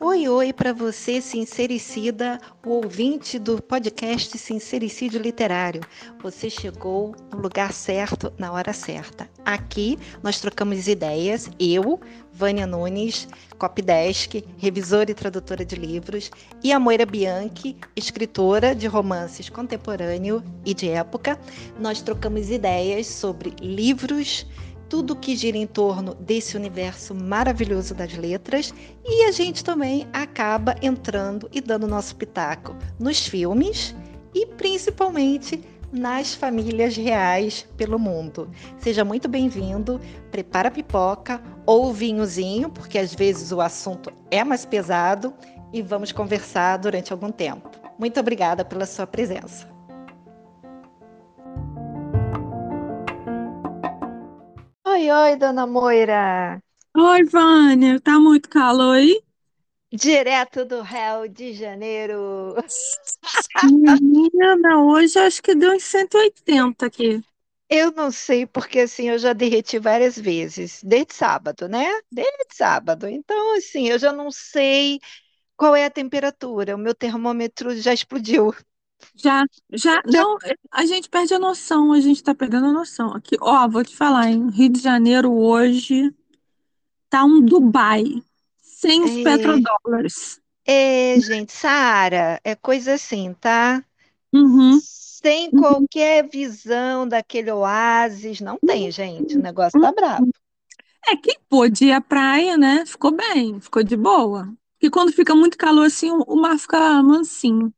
Oi, oi para você, sincericida, o ouvinte do podcast Sincericídio Literário. Você chegou no lugar certo, na hora certa. Aqui nós trocamos ideias, eu, Vânia Nunes, copydesk, revisora e tradutora de livros, e a Moira Bianchi, escritora de romances contemporâneo e de época. Nós trocamos ideias sobre livros, tudo que gira em torno desse universo maravilhoso das letras e a gente também acaba entrando e dando nosso pitaco nos filmes e principalmente nas famílias reais pelo mundo. Seja muito bem-vindo, prepara a pipoca ou vinhozinho, porque às vezes o assunto é mais pesado e vamos conversar durante algum tempo. Muito obrigada pela sua presença. Oi, oi, dona Moira. Oi, Vânia, tá muito calor aí? Direto do Rio de Janeiro. Menina, hoje acho que deu uns 180 aqui. Eu não sei, porque assim, eu já derreti várias vezes, desde sábado, né? Desde sábado. Então, assim, eu já não sei qual é a temperatura. O meu termômetro já explodiu. Já, já, não, a gente perde a noção, a gente tá perdendo a noção. Aqui, ó, vou te falar, em Rio de Janeiro hoje tá um Dubai, sem os É, petrodólares. é, gente, Saara, é coisa assim, tá? Uhum, Sem uhum, qualquer visão daquele oásis, não tem, gente. O negócio tá brabo. uhum. É, quem pôde ir à praia, né? Ficou bem, ficou de boa. E quando fica muito calor assim, o mar fica mansinho.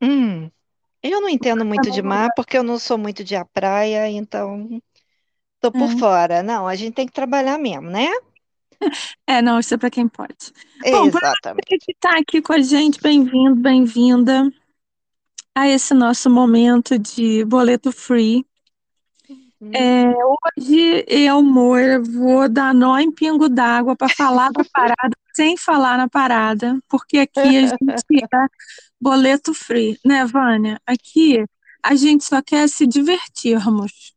Hum, eu não entendo muito de mar, porque eu não sou muito de à praia, então tô por É, fora. Não, a gente tem que trabalhar mesmo, né? é, não, isso é para quem pode. Bom, para Exatamente. que está aqui com a gente, bem-vindo, bem-vinda a esse nosso momento de boleto free. É, Hum. hoje eu, Moira, vou dar nó em pingo d'água para falar da parada sem falar na parada, porque aqui a gente é boleto free, né, Vânia? Aqui a gente só quer se divertirmos.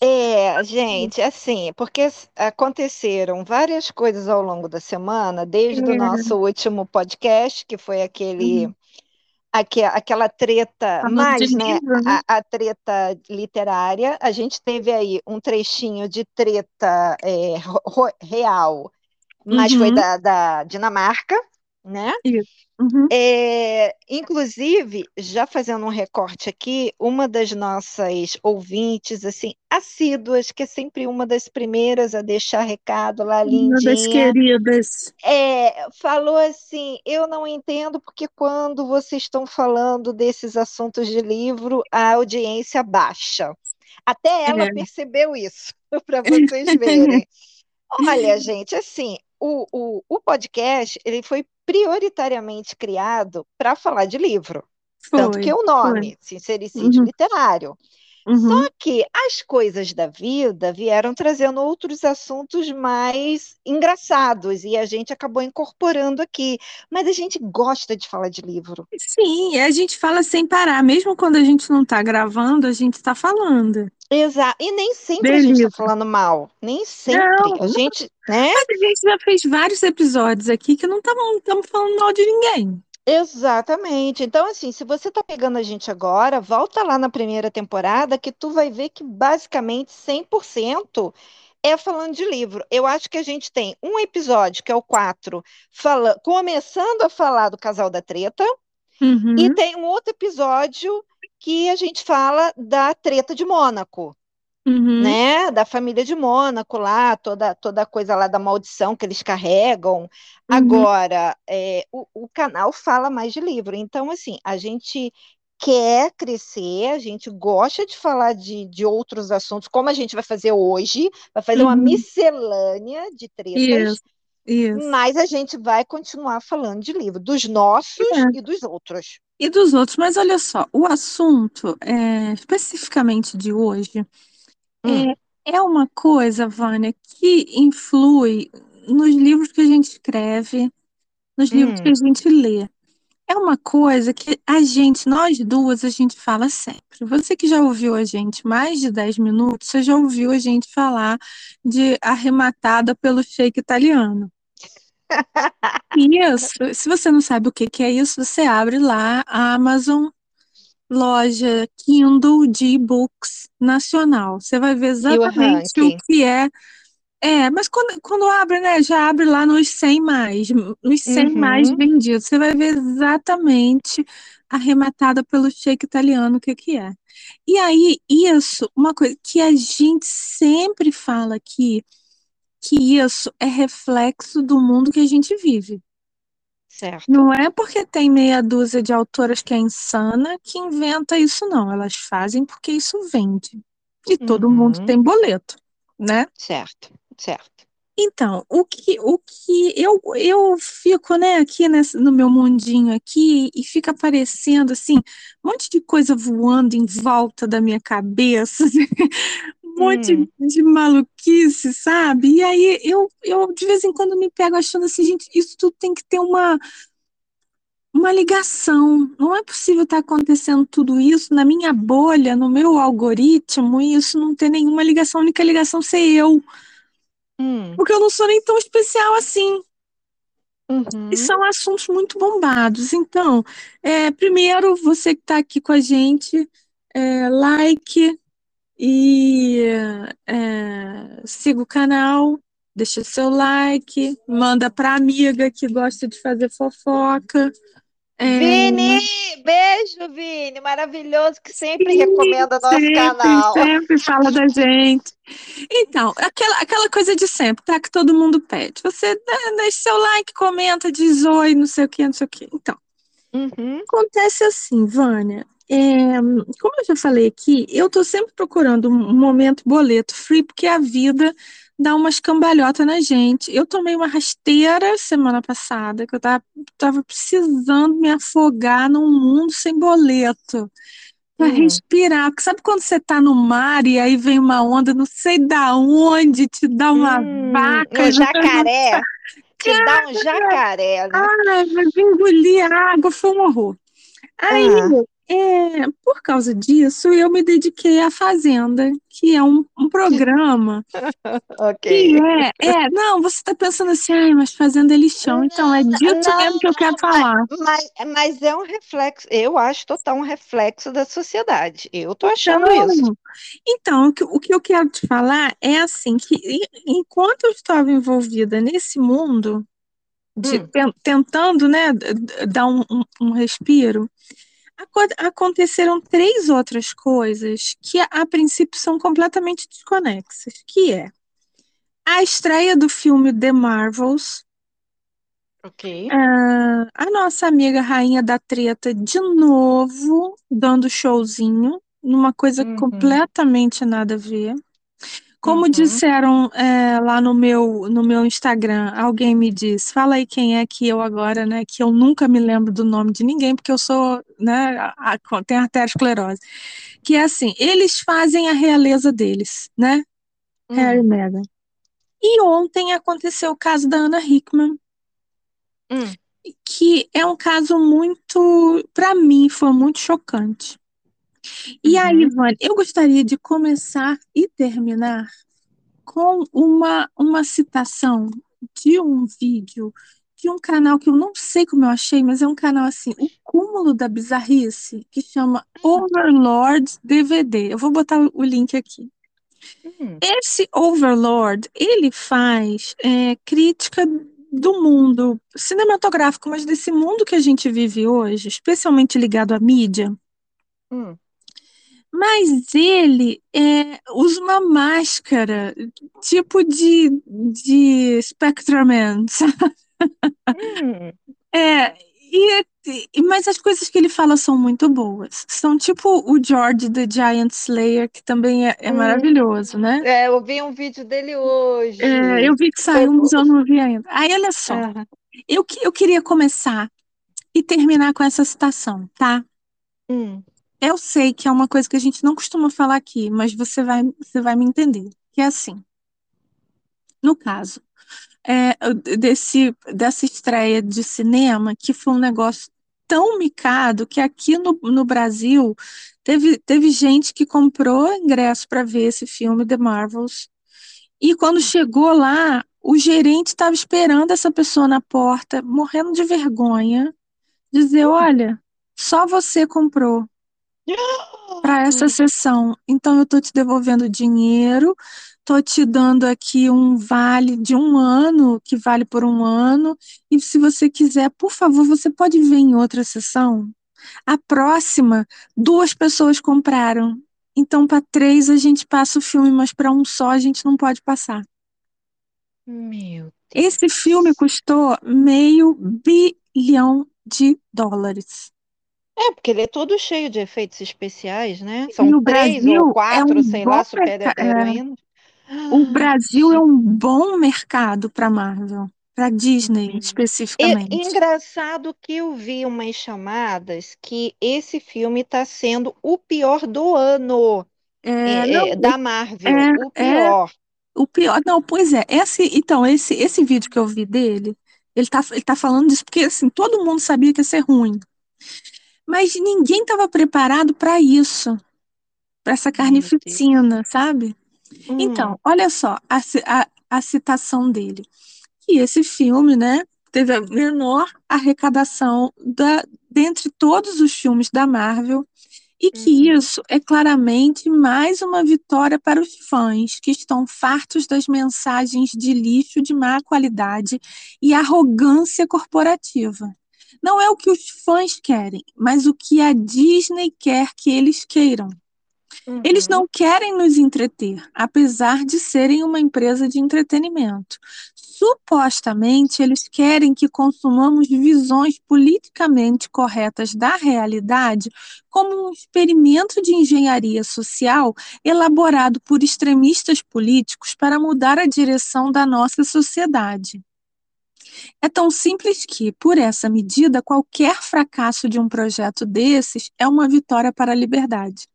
É, gente, assim, porque aconteceram várias coisas ao longo da semana, desde o É, nosso último podcast, que foi aquele, uhum. aque- aquela treta, Falando de mais, né, livro, né? a, a treta literária. A gente teve aí um trechinho de treta é, real, mas foi Uhum, da, da Dinamarca, né? Uhum. É, inclusive, já fazendo um recorte aqui, uma das nossas ouvintes, assim, assíduas, que é sempre uma das primeiras a deixar recado lá, Uma das lindinha, queridas. é, falou assim: Eu não entendo porque quando vocês estão falando desses assuntos de livro, a audiência baixa. Até ela É. percebeu isso, para vocês verem. Olha, gente, assim, o, o, o podcast ele foi prioritariamente criado para falar de livro, tanto que Foi, o foi. nome, Sincericídio Uhum, Literário. Só uhum. que as coisas da vida vieram trazendo outros assuntos mais engraçados e a gente acabou incorporando aqui. Mas a gente gosta de falar de livro. Sim, a gente fala sem parar, mesmo quando a gente não está gravando, a gente está falando Exato. E nem sempre a gente está falando mal, nem sempre. Não, A gente, né? mas a gente já fez vários episódios aqui que não estamos falando mal de ninguém. Exatamente. Então, assim, se você tá pegando a gente agora, volta lá na primeira temporada que tu vai ver que basicamente 100% é falando de livro. Eu acho que a gente tem um episódio, que é o 4, fala... começando a falar do Casal da Treta, e Uhum, tem um outro episódio que a gente fala da Treta de Mônaco uhum, né, da família de Mônaco lá, toda, toda a coisa lá da maldição que eles carregam. uhum. Agora, é, o, o canal fala mais de livro, então, assim, a gente quer crescer, a gente gosta de falar de, de outros assuntos, como a gente vai fazer hoje, vai fazer uma Uhum. miscelânea de tretas, Isso, isso. mas a gente vai continuar falando de livro, dos nossos É. e dos outros. E dos outros, mas olha só, o assunto é, especificamente de hoje Hum, é, é uma coisa, Vânia, que influi nos livros que a gente escreve, nos livros que a hum, gente lê. é uma coisa que a gente, nós duas, a gente fala sempre. Você que já ouviu a gente mais de 10 minutos, você já ouviu a gente falar de arrematada pelo shake italiano. Isso, se você não sabe o que que é isso, você abre lá a Amazon loja Kindle de e-books nacional. Você vai ver exatamente o que é. É, mas quando, quando abre, né, já abre lá nos 100 mais, nos 100 Uhum. mais vendidos. Você vai ver exatamente arrematada pelo shake italiano o que que é. E aí, isso, uma coisa que a gente sempre fala aqui, que isso é reflexo do mundo que a gente vive. Certo. Não é porque tem meia dúzia de autoras que é insana que inventa isso, não. Elas fazem porque isso vende. E todo mundo Uhum. tem boleto, né? Certo, certo. Então, o que, o que eu, eu fico, né, aqui nesse, no meu mundinho aqui e fica aparecendo assim, um monte de coisa voando em volta da minha cabeça, um monte Hum. de maluquice, sabe? E aí eu, eu de vez em quando me pego achando assim, gente, isso tudo tem que ter uma, uma ligação. Não é possível estar acontecendo tudo isso na minha bolha, no meu algoritmo, e isso não ter nenhuma ligação, a única ligação ser eu. Hum. Porque eu não sou nem tão especial assim. Uhum. E são assuntos muito bombados. Então, é, primeiro, você que está aqui com a gente, é, like e é, siga o canal, deixa seu like, manda para amiga que gosta de fazer fofoca. É, Vini, beijo, Vini, maravilhoso que sempre Sim, recomenda nosso sempre, canal. sempre fala da gente. Então, aquela, aquela coisa de sempre, tá? Que todo mundo pede. Você deixa seu like, comenta, diz oi, não sei o que, não sei o que. Então, Uhum. acontece assim, Vânia. É, como eu já falei aqui, eu tô sempre procurando um momento boleto free, porque a vida dá umas cambalhotas na gente. Eu tomei uma rasteira semana passada, que eu tava, tava precisando me afogar num mundo sem boleto. Pra Hum. respirar, porque sabe quando você tá no mar e aí vem uma onda, não sei da onde, te dá uma Hum, vaca, um não jacaré. Te dá um jacaré, né? Ai, mas engolir água foi um horror. Aí, Ah. É, por causa disso, eu me dediquei à Fazenda, que é um, um programa Ok. é, é, não, você está pensando assim, ai, mas Fazenda é lixão. Então, é disso Não, mesmo que eu quero falar. Mas, mas é um reflexo, eu acho total um reflexo da sociedade. Eu tô achando Então, isso. então, o que, o que eu quero te falar é assim, que enquanto eu estava envolvida nesse mundo, de, Hum. ten- tentando, né, dar um, um- um respiro, aconteceram três outras coisas que, a, a princípio, são completamente desconexas, que é a estreia do filme The Marvels, Ok. ah, a nossa amiga Rainha da Treta de novo dando showzinho, numa coisa Uhum. completamente nada a ver. Como Uhum. disseram é, lá no meu, no meu Instagram, alguém me disse, fala aí quem é que eu agora, né? Que eu nunca me lembro do nome de ninguém, porque eu sou, né? a- a- tenho arteriosclerose. Que é assim, eles fazem a realeza deles, né? Harry e Hum. Meghan. E ontem aconteceu o caso da Anna Hickman, Hum. que é um caso muito, para mim, foi muito chocante. E aí, Uhum. Vânia, eu gostaria de começar e terminar com uma, uma citação de um vídeo de um canal que eu não sei como eu achei, mas é um canal assim, o cúmulo da bizarrice, que chama Overlord DVD. Eu vou botar o- link aqui. Hum. Esse Overlord, ele faz é, crítica do mundo cinematográfico, mas desse mundo que a gente vive hoje, especialmente ligado à mídia. Hum. Mas ele é, usa uma máscara, tipo de, de Spectreman, sabe? Hum. É, e, e- mas as coisas que ele fala são muito boas. São tipo o George the Giant Slayer, que também é, é Hum. maravilhoso, né? É, eu vi um vídeo dele hoje. É, eu vi que saiu, mas eu não vi ainda. Aí, olha só, Aham. eu, eu queria começar e terminar com essa citação, tá? Hum. Eu sei que é uma coisa que a gente não costuma falar aqui, mas você vai, você vai me entender. Que é assim, no caso, é, desse, dessa estreia de cinema, que foi um negócio tão micado que aqui no, no Brasil teve, teve gente que comprou ingresso para ver esse filme, The Marvels, e quando chegou lá, o gerente estava esperando essa pessoa na porta, morrendo de vergonha, dizer: Olha, só você comprou para essa sessão, então eu estou te devolvendo dinheiro, estou te dando aqui um vale de um ano, que vale por um ano, e se você quiser, por favor, você pode ver em outra sessão? A próxima, duas pessoas compraram. Então, para três a gente passa o filme, mas para um só a gente não pode passar. Meu Esse filme custou meio bilhão de dólares. É, porque ele é todo cheio de efeitos especiais, né? E São o três ou é quatro, um sei lá, super heroínas. O Brasil é um bom mercado para Marvel, para Disney E especificamente. engraçado que eu vi umas chamadas que esse filme está sendo o pior do ano É, é, não, é, da Marvel, é, o é pior. o pior. Não, pois é. Esse, então, esse, esse vídeo que eu vi dele, ele tá, ele tá falando disso porque assim, todo mundo sabia que ia ser ruim. Mas ninguém estava preparado para isso, para essa carnificina, sabe? Hum, Então, olha só a, a, a citação dele. Que esse filme, né, teve a menor arrecadação da, dentre todos os filmes da Marvel, e que uhum. isso é claramente mais uma vitória para os fãs que estão fartos das mensagens de lixo de má qualidade e arrogância corporativa. Não é o que os fãs querem, mas o que a Disney quer que eles queiram. Eles Uhum. não querem nos entreter, apesar de serem uma empresa de entretenimento. Supostamente, eles querem que consumamos visões politicamente corretas da realidade como um experimento de engenharia social elaborado por extremistas políticos para mudar a direção da nossa sociedade. É tão simples que, por essa medida, qualquer fracasso de um projeto desses é uma vitória para a liberdade.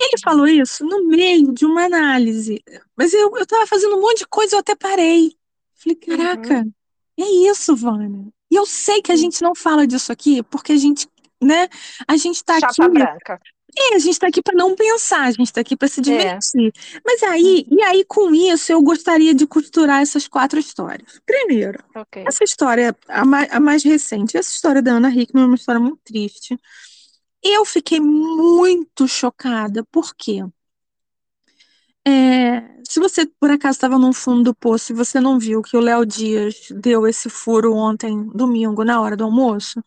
Ele Uhum. falou isso no meio de uma análise, mas eu estava fazendo um monte de coisa, eu até parei. Falei, Uhum. caraca, é isso, Vânia. E eu sei que a Hum. gente não fala disso aqui, porque a gente, né, a gente está aqui, branca. É, a gente está aqui para não pensar, a gente está aqui para se É. divertir. Mas aí, e aí com isso, eu gostaria de costurar essas quatro histórias. Primeiro, Ok. essa história, a mais, a mais recente, essa história da Ana Hickman é uma história muito triste. Eu fiquei muito chocada, por quê? É, se você por acaso estava no fundo do poço e você não viu que o Léo Dias deu esse furo ontem, domingo, na hora do almoço,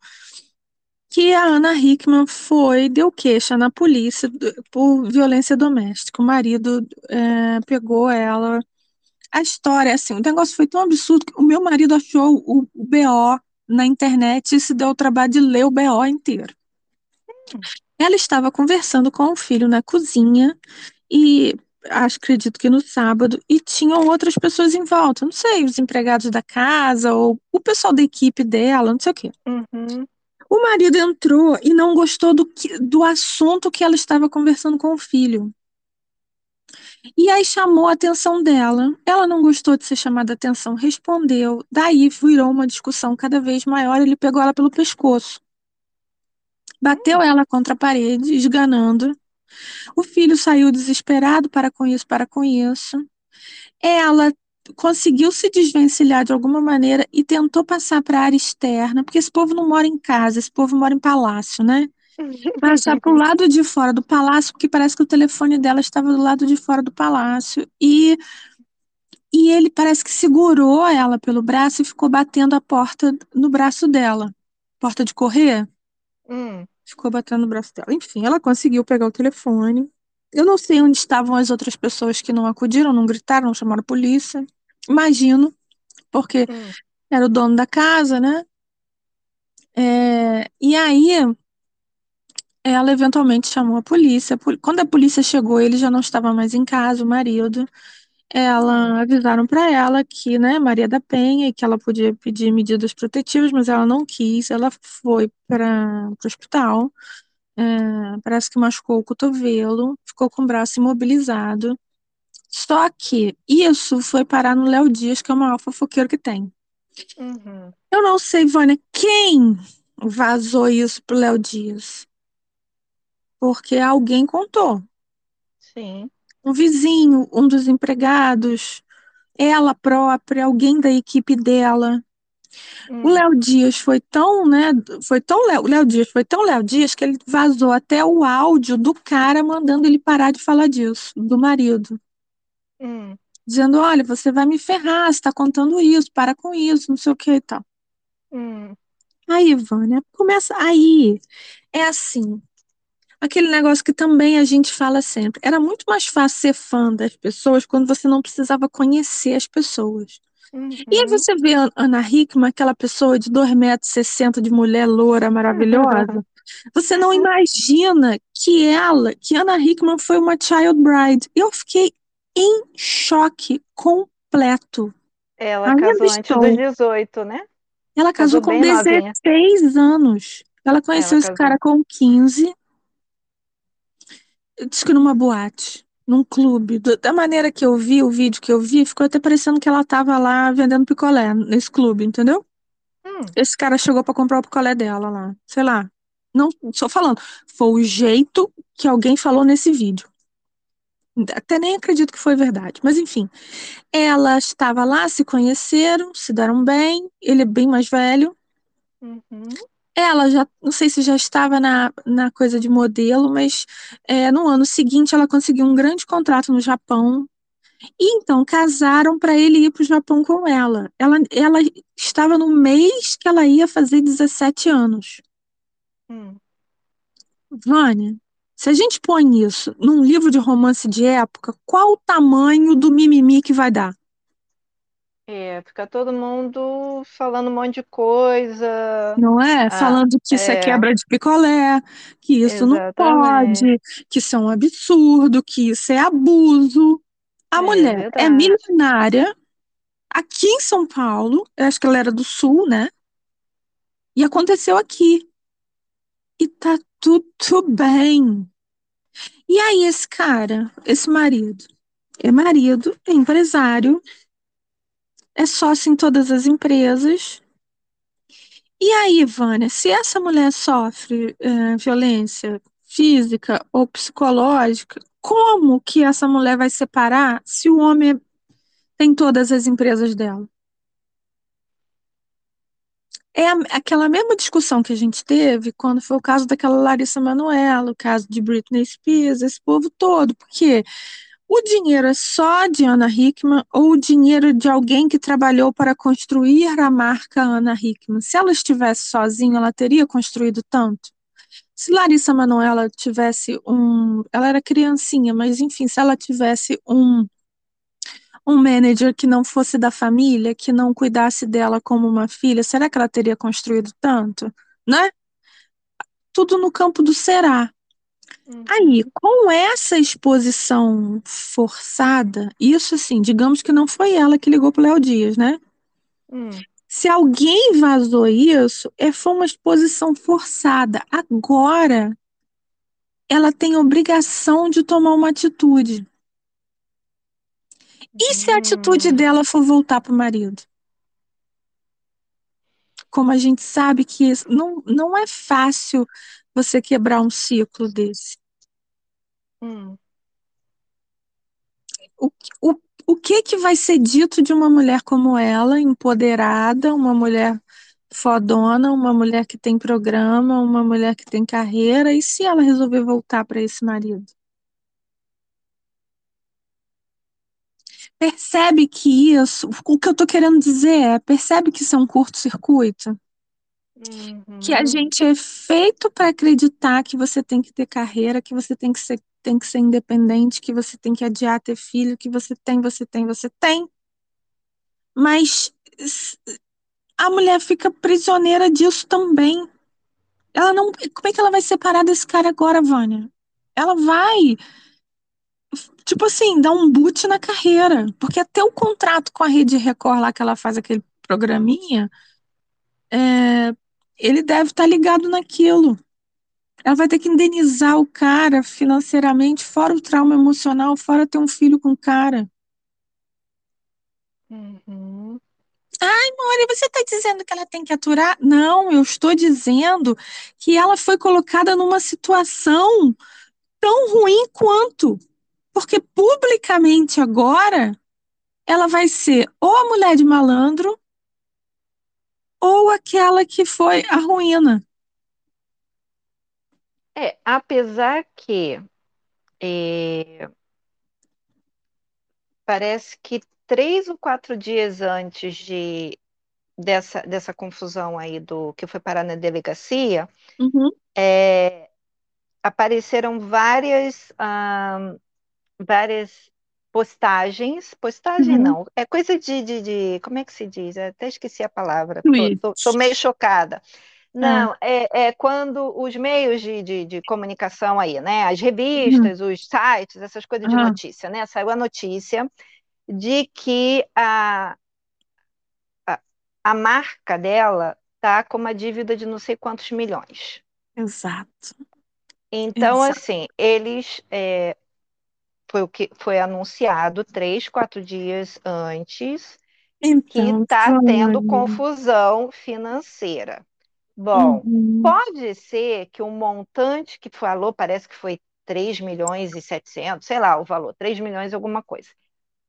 que a Ana Hickman foi, deu queixa na polícia por violência doméstica. O marido é, pegou ela. A história, assim, o negócio foi tão absurdo que o meu marido achou o, o BO na internet e se deu o trabalho de ler o BO inteiro. Ela estava conversando com o filho na cozinha e acho, acredito que no sábado, e tinham outras pessoas em volta, não sei, os empregados da casa ou o pessoal da equipe dela, não sei o quê. Uhum. O marido entrou e não gostou do, que- do assunto que ela estava conversando com o filho. E aí chamou a atenção dela. Ela não gostou de ser chamada a atenção, respondeu. Daí virou uma discussão cada vez maior. Ele pegou ela pelo pescoço, bateu ela contra a parede, esganando. O filho saiu desesperado, para com isso, para com isso. Ela conseguiu se desvencilhar de alguma maneira e tentou passar para a área externa, porque esse povo não mora em casa, esse povo mora em palácio, né? Passar para o lado de fora do palácio, porque parece que o telefone dela estava do lado de fora do palácio. E, e ele parece que segurou ela pelo braço e ficou batendo a porta no braço dela. Porta de correr? Hum. ficou batendo no braço dela. Enfim, ela conseguiu pegar o telefone. Eu não sei onde estavam as outras pessoas que não acudiram, não gritaram, não chamaram a polícia. Imagino, porque Hum. era o dono da casa, né? É, e aí, ela eventualmente chamou a polícia. Pol- Quando a polícia chegou, ele já não estava mais em casa, o marido. Ela avisaram para ela que, né, Maria da Penha, e que ela podia pedir medidas protetivas, mas ela não quis. Ela foi para o hospital. É, parece que machucou o cotovelo, ficou com o braço imobilizado. Só que isso foi parar no Léo Dias, que é o maior fofoqueiro que tem. Uhum. Eu não sei, Vânia, quem vazou isso pro Léo Dias? Porque alguém contou. Sim. Um vizinho, um dos empregados, ela própria, alguém da equipe dela. O Hum. Léo Dias foi tão, né? Foi tão Léo, o Léo Dias foi tão Léo Dias que ele vazou até o áudio do cara mandando ele parar de falar disso, do marido. Hum. Dizendo, olha, você vai me ferrar, você tá contando isso, para com isso, não sei o que e tal. Hum. Aí, Vânia, começa aí. É assim, aquele negócio que também a gente fala sempre. Era muito mais fácil ser fã das pessoas quando você não precisava conhecer as pessoas. E aí Uhum. você vê a Ana Hickman, aquela pessoa de 2,60 metros de mulher loura maravilhosa. Você não imagina que ela, que Ana Hickman foi uma child bride. Eu fiquei em choque completo. Ela Ainda casou antes dos 18, né? Ela casou Casou com bem novinha. 16 anos. Ela conheceu Ela esse casou. cara com 15. Diz que numa boate, num clube. Da maneira que eu vi, o vídeo que eu vi, ficou até parecendo que ela tava lá vendendo picolé nesse clube, entendeu? Hum. Esse cara chegou pra comprar o picolé dela lá. Sei lá. Não, só falando. Foi o jeito que alguém falou nesse vídeo. Até nem acredito que foi verdade. Mas enfim. Ela estava lá, se conheceram, se deram bem. Ele é bem mais velho. Uhum. Ela já, não sei se já estava na, na coisa de modelo, mas é, no ano seguinte ela conseguiu um grande contrato no Japão. E então casaram para ele ir para o Japão com ela. ela. Ela estava no mês que ela ia fazer 17 anos. Hum. Vânia, se a gente põe isso num livro de romance de época, qual o tamanho do mimimi que vai dar? É, fica todo mundo falando um monte de coisa. Não é? Ah, Falando que isso é é, quebra de picolé, que isso não exatamente. pode, que isso é um absurdo, que isso é abuso. A É mulher é verdade. milionária aqui em São Paulo, eu acho que ela era do Sul, né? E aconteceu aqui. E tá tudo bem. E aí, esse cara, esse marido, é marido, é empresário, é sócio em todas as empresas. E aí, Vânia, se essa mulher sofre eh, violência física ou psicológica, como que essa mulher vai separar se o homem tem todas as empresas dela? É aquela mesma discussão que a gente teve quando foi o caso daquela Larissa Manoela, o caso de Britney Spears, esse povo todo, porque o dinheiro é só de Ana Hickman ou o dinheiro de alguém que trabalhou para construir a marca Ana Hickman? Se ela estivesse sozinha, ela teria construído tanto? Se Larissa Manoela tivesse um. Ela era criancinha, mas enfim, se ela tivesse um, um manager que não fosse da família, que não cuidasse dela como uma filha, será que ela teria construído tanto? Né? Tudo no campo do será. Aí, Uhum. com essa exposição forçada, isso assim, digamos que não foi ela que ligou pro Léo Dias, né? Hum. Se alguém vazou isso, é, foi uma exposição forçada. Agora, ela tem obrigação de tomar uma atitude. E se a atitude Hum. dela for voltar pro marido? Como a gente sabe que isso- não, não é fácil você quebrar um ciclo desse. Hum. O, o, o que que vai ser dito de uma mulher como ela, empoderada, uma mulher fodona, uma mulher que tem programa, uma mulher que tem carreira, e se ela resolver voltar para esse marido? Percebe que isso, o que eu tô querendo dizer é, percebe que isso é um curto-circuito? Que a Uhum. gente é feito para acreditar que você tem que ter carreira, que você tem que ser, tem que ser independente, que você tem que adiar ter filho, que você tem, você tem, você tem. Mas a mulher fica prisioneira disso também. Ela não, como é que ela vai separar desse cara agora, Vânia? Ela vai, tipo assim, dar um boot na carreira, porque até o contrato com a Rede Record lá que ela faz aquele programinha, é, ele deve estar ligado naquilo. Ela vai ter que indenizar o cara financeiramente, fora o trauma emocional, fora ter um filho com o cara. Uhum. Ai, Mori, você está dizendo que ela tem que aturar? Não, eu estou dizendo que ela foi colocada numa situação tão ruim quanto. Porque publicamente agora ela vai ser ou a mulher de malandro ou aquela que foi a ruína. É, apesar que é, parece que três ou quatro dias antes de, dessa, dessa confusão aí do que foi parar na delegacia, Uhum, é, apareceram várias, ah, várias postagens, postagem uhum. não, é coisa de, de, de- como é que se diz? Eu até esqueci a palavra, tô meio chocada. Não, é, é quando os meios de, de, de comunicação aí, né? As revistas, os sites, essas coisas de Aham. notícia, né? Saiu a notícia de que a, a, a marca dela tá com uma dívida de não sei quantos milhões. Exato. Então, Exato. assim, eles é, foi o que foi anunciado três, quatro dias antes que Então, está tendo Vânia. confusão financeira. Bom, Uhum. pode ser que o montante que falou, parece que foi 3 milhões e 700, sei lá o valor, 3 milhões e alguma coisa.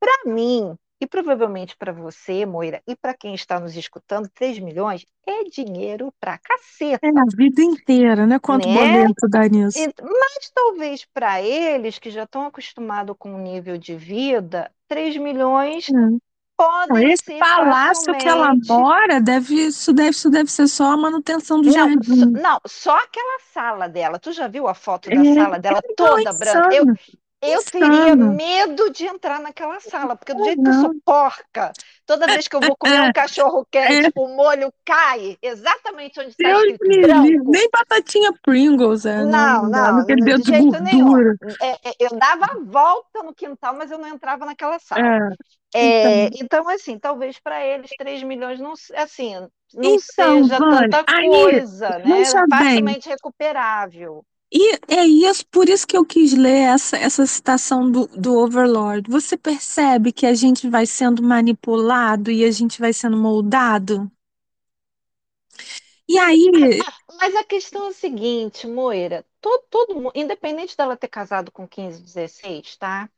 Para mim, e provavelmente para você, Moira, e para quem está nos escutando, 3 milhões é dinheiro pra caceta, É a vida inteira, né? Quanto né? boleto dá nisso? Mas talvez para eles que já estão acostumados com o nível de vida, 3 milhões É. Não, podem esse ser palácio que ela facilmente mora deve, isso deve, isso deve ser só a manutenção do Não, jardim. não, só aquela sala dela. Tu já viu a foto da É, sala dela não, toda branca? Eu, insano, eu teria insano. medo de entrar naquela sala, porque do É, jeito que eu não. sou porca, toda vez que eu vou comer um cachorro quente, É, o molho cai exatamente onde está Deus escrito branco. Nem batatinha Pringles, é, não, Não, não não, de jeito nenhum. É, é, eu dava a volta no quintal, mas eu não entrava naquela sala. É, É, então, então, assim, talvez para eles 3 milhões não, assim, não então, seja Vânia, tanta aí, coisa, né? veja bem, Facilmente recuperável. E é isso, por isso que eu quis ler essa, essa citação do, do Overlord. Você percebe que a gente vai sendo manipulado e a gente vai sendo moldado? E aí, Ah, mas a questão é a seguinte, Moira, todo, todo mundo, independente dela ter casado com 15, 16, tá?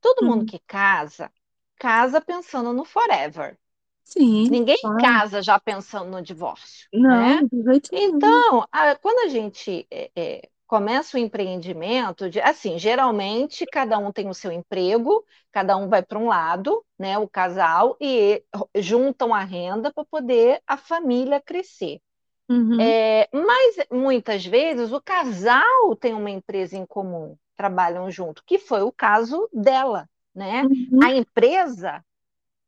Todo mundo hum, que casa, casa pensando no forever. sim, Ninguém claro. casa já pensando no divórcio, Não, né? Então, a- quando a gente é, é, começa o empreendimento, de- assim, geralmente cada um tem o seu emprego, cada um vai para um lado, né, o casal, e juntam a renda para poder a família crescer. Uhum, É, mas muitas vezes o casal tem uma empresa em comum, trabalham junto, que foi o caso dela, né? uhum, A empresa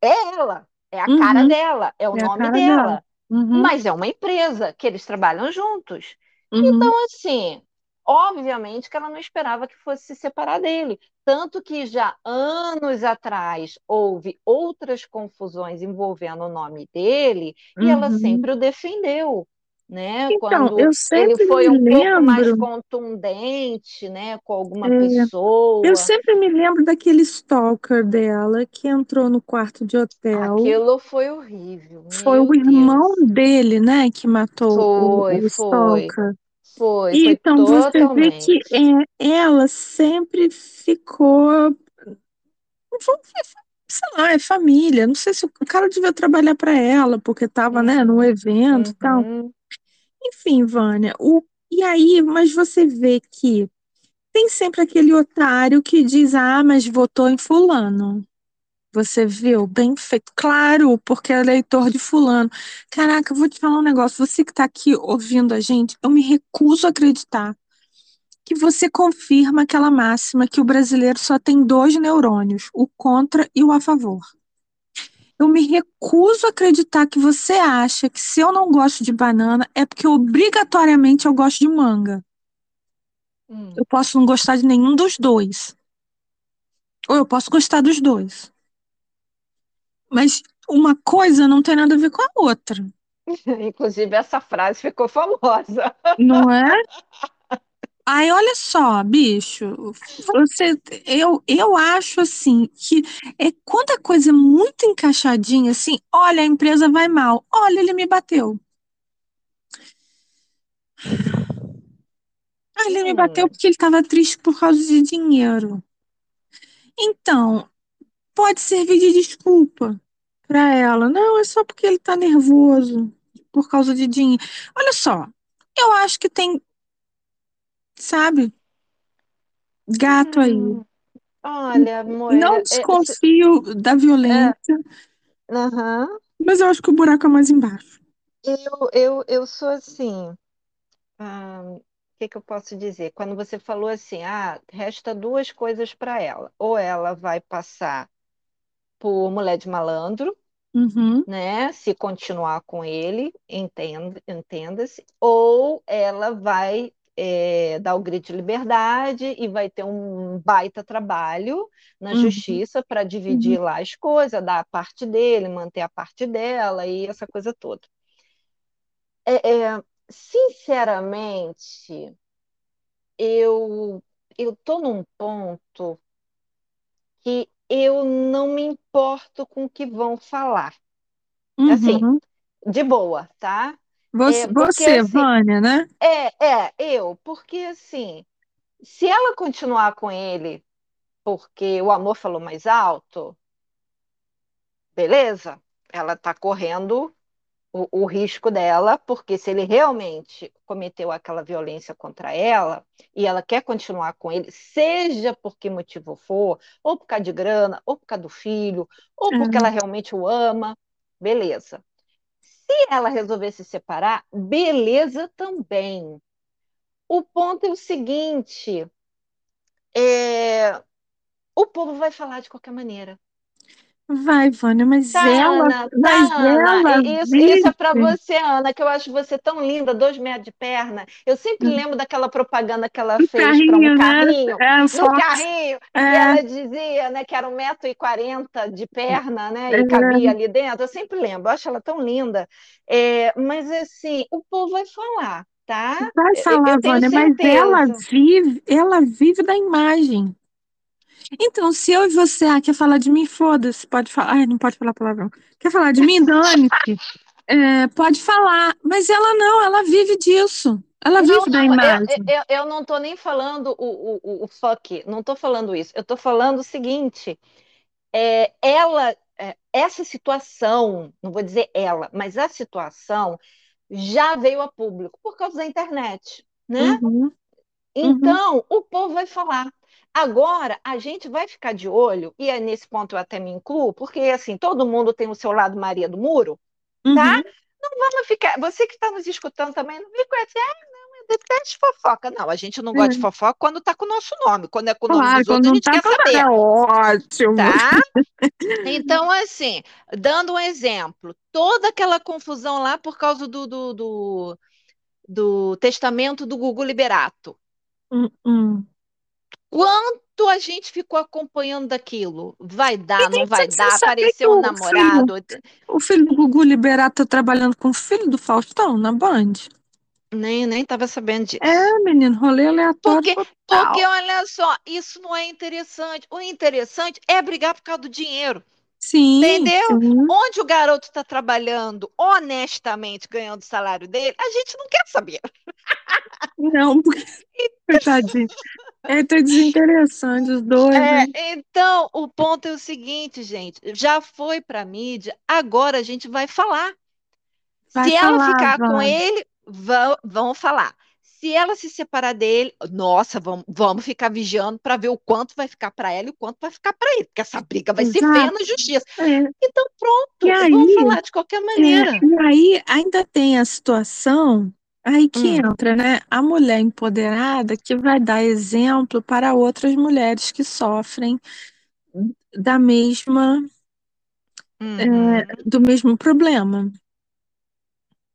é ela, é a cara uhum. dela, é o É nome cara dela. dela, Uhum, mas é uma empresa que eles trabalham juntos. uhum, Então, assim, obviamente que ela não esperava que fosse se separar dele. Tanto que já anos atrás houve outras confusões envolvendo o nome dele e ela uhum. sempre o defendeu, né? Então, Quando eu ele foi um pouco mais lembro, contundente, né, com alguma é, eu pessoa. sempre me lembro daquele stalker dela que entrou no quarto de hotel. Aquilo foi horrível, Foi o meu irmão Deus. dele, né, que matou o, Foi, o foi, stalker. Foi, E foi então você vê que é, ela sempre ficou, sei lá, é família. Não sei se o cara devia trabalhar para ela, porque estava, né, no Uhum, evento e tal. uhum. Enfim, Vânia, o, e aí, mas você vê que tem sempre aquele otário que diz, ah, mas votou em fulano. Você viu? Bem feito. Claro, porque é eleitor de fulano. Caraca, eu vou te falar um negócio. Você que está aqui ouvindo a gente, eu me recuso a acreditar que você confirma aquela máxima que o brasileiro só tem dois neurônios, o contra e o a favor. Eu me recuso a acreditar que você acha que se eu não gosto de banana é porque obrigatoriamente eu gosto de manga. Hum. Eu posso não gostar de nenhum dos dois. Ou eu posso gostar dos dois. Mas uma coisa não tem nada a ver com a outra, Inclusive, essa frase ficou famosa. não é? Ai, olha só, bicho, você, eu, eu acho assim que é quando a coisa é muito encaixadinha, assim, olha, a empresa vai mal, olha, ele me bateu. Ah, ele me bateu Hum, porque ele estava triste por causa de dinheiro. Então, pode servir de desculpa para ela. Não, é só porque ele tá nervoso por causa de dinheiro. Olha só, eu acho que tem, sabe, gato aí. hum, olha, Não Moira, é, se- desconfio da é, violência, aham. mas eu acho que o buraco é mais embaixo. Eu, eu, eu sou assim. o que que eu posso dizer? Quando você falou assim, ah, resta duas coisas para ela. Ou ela vai passar por mulher de malandro, Uhum, né? Se continuar com ele, entenda, entenda-se, ou ela vai é, dar o grito de liberdade e vai ter um baita trabalho na uhum, justiça para uhum. dividir lá as coisas, dar a parte dele, manter a parte dela e essa coisa toda. É, é, sinceramente, eu eu tô num ponto que eu não me importo com o que vão falar. Assim, Uhum. de boa, tá? Você, É, porque você, assim, Vânia, né? é, é, eu, porque assim, se ela continuar com ele porque o amor falou mais alto, beleza, ela tá correndo o, o risco dela, porque se ele realmente cometeu aquela violência contra ela e ela quer continuar com ele, seja por que motivo for, ou por causa de grana, ou por causa do filho, ou porque ela É, realmente o ama, beleza. Se ela resolver se separar, beleza também. O ponto é o seguinte: é, o povo vai falar de qualquer maneira. Vai, Vânia, mas Tá, ela, Ana, tá, mas Ana. ela E Isso, isso é para você, Ana, que eu acho você tão linda, dois metros de perna. Eu sempre lembro daquela propaganda que ela no fez para um carrinho, né? É, Fox. carrinho, e É, ela dizia, né, que era um metro e quarenta de perna, né, e cabia é, ali dentro. Eu sempre lembro, eu acho ela tão linda. É, mas assim, o povo vai falar, tá? vai falar, Vânia, mas ela vive, ela vive da imagem. Então, se eu e você, ah, quer falar de mim, foda-se, pode falar. Ai, não pode falar palavrão. Quer falar de mim? Dane-se. É, pode falar. Mas ela não, ela vive disso. Ela Não, vive da não, eu, imagem. eu, eu não tô nem falando o, o, o, fuck, não tô falando isso. Eu tô falando o seguinte: é, ela, é, essa situação, não vou dizer ela, mas a situação já veio a público por causa da internet, né? Uhum, uhum, Então, o povo vai falar. Agora, a gente vai ficar de olho, e é nesse ponto eu até me incluo, porque assim, todo mundo tem o seu lado Maria do Muro, tá? uhum. Não vamos ficar. Você que está nos escutando também, não fica assim, ah, não, eu detesto fofoca. Não, a gente não gosta de É. fofoca quando está com o nosso nome. Quando é com o nome Claro, dos outros, a gente tá quer falando, é saber, ótimo. tá? Então, assim, dando um exemplo, toda aquela confusão lá por causa do, do, do, do testamento do Gugu Liberato. Hum, hum. Quanto a gente ficou acompanhando daquilo? Vai dar, não vai dar? Apareceu um o filho, namorado? o filho do Gugu Liberato tá trabalhando com o filho do Faustão na Band? Nem, nem estava sabendo disso. É, menino, rolê aleatório Porque, porque, total. olha só, isso não é interessante. O interessante é brigar por causa do dinheiro. Sim, Entendeu? sim. Onde o garoto está trabalhando honestamente, ganhando o salário dele, a gente não quer saber. Não, coitadinho. É, tá desinteressante os dois, né? É, então, o ponto é o seguinte, gente: já foi para mídia, agora a gente vai falar. Vai Se ela falar, ficar com Van. ele, vão, vão falar. Se ela se separar dele, nossa, vamos, vamos ficar vigiando para ver o quanto vai ficar para ela e o quanto vai ficar para ele, porque essa briga vai ser feia Exato. na justiça. É. Então, E pronto, vão aí, falar de qualquer é, maneira. e aí ainda tem a situação aí que Hum, entra, né? A mulher empoderada que vai dar exemplo para outras mulheres que sofrem da mesma, é, uhum, do mesmo problema.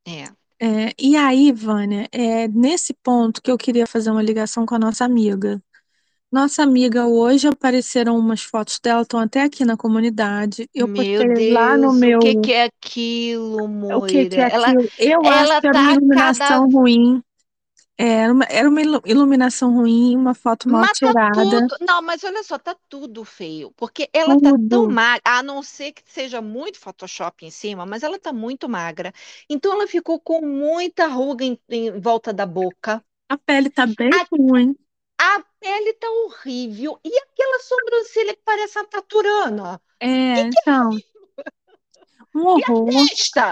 é. É, e aí, Vânia, é nesse ponto que eu queria fazer uma ligação com a nossa amiga. Nossa amiga, hoje apareceram umas fotos dela, estão até aqui na comunidade. Eu Meu postei lá no Deus, o que meu. que é aquilo, O que Moira? que é Ela, aquilo? Eu acho ela que é a minha tá a cada iluminação ruim. Era uma, era uma ilu- iluminação ruim, uma foto mal Mas tá tirada, tudo. Não, mas olha só, tá tudo feio. Porque ela tá tão tudo. magra, a não ser que seja muito Photoshop em cima, mas ela tá muito magra. Então ela ficou com muita ruga em, em volta da boca. A pele tá bem A, ruim. A pele tá horrível. E aquela sobrancelha que parece a taturana. É, então, um E a horror. testa?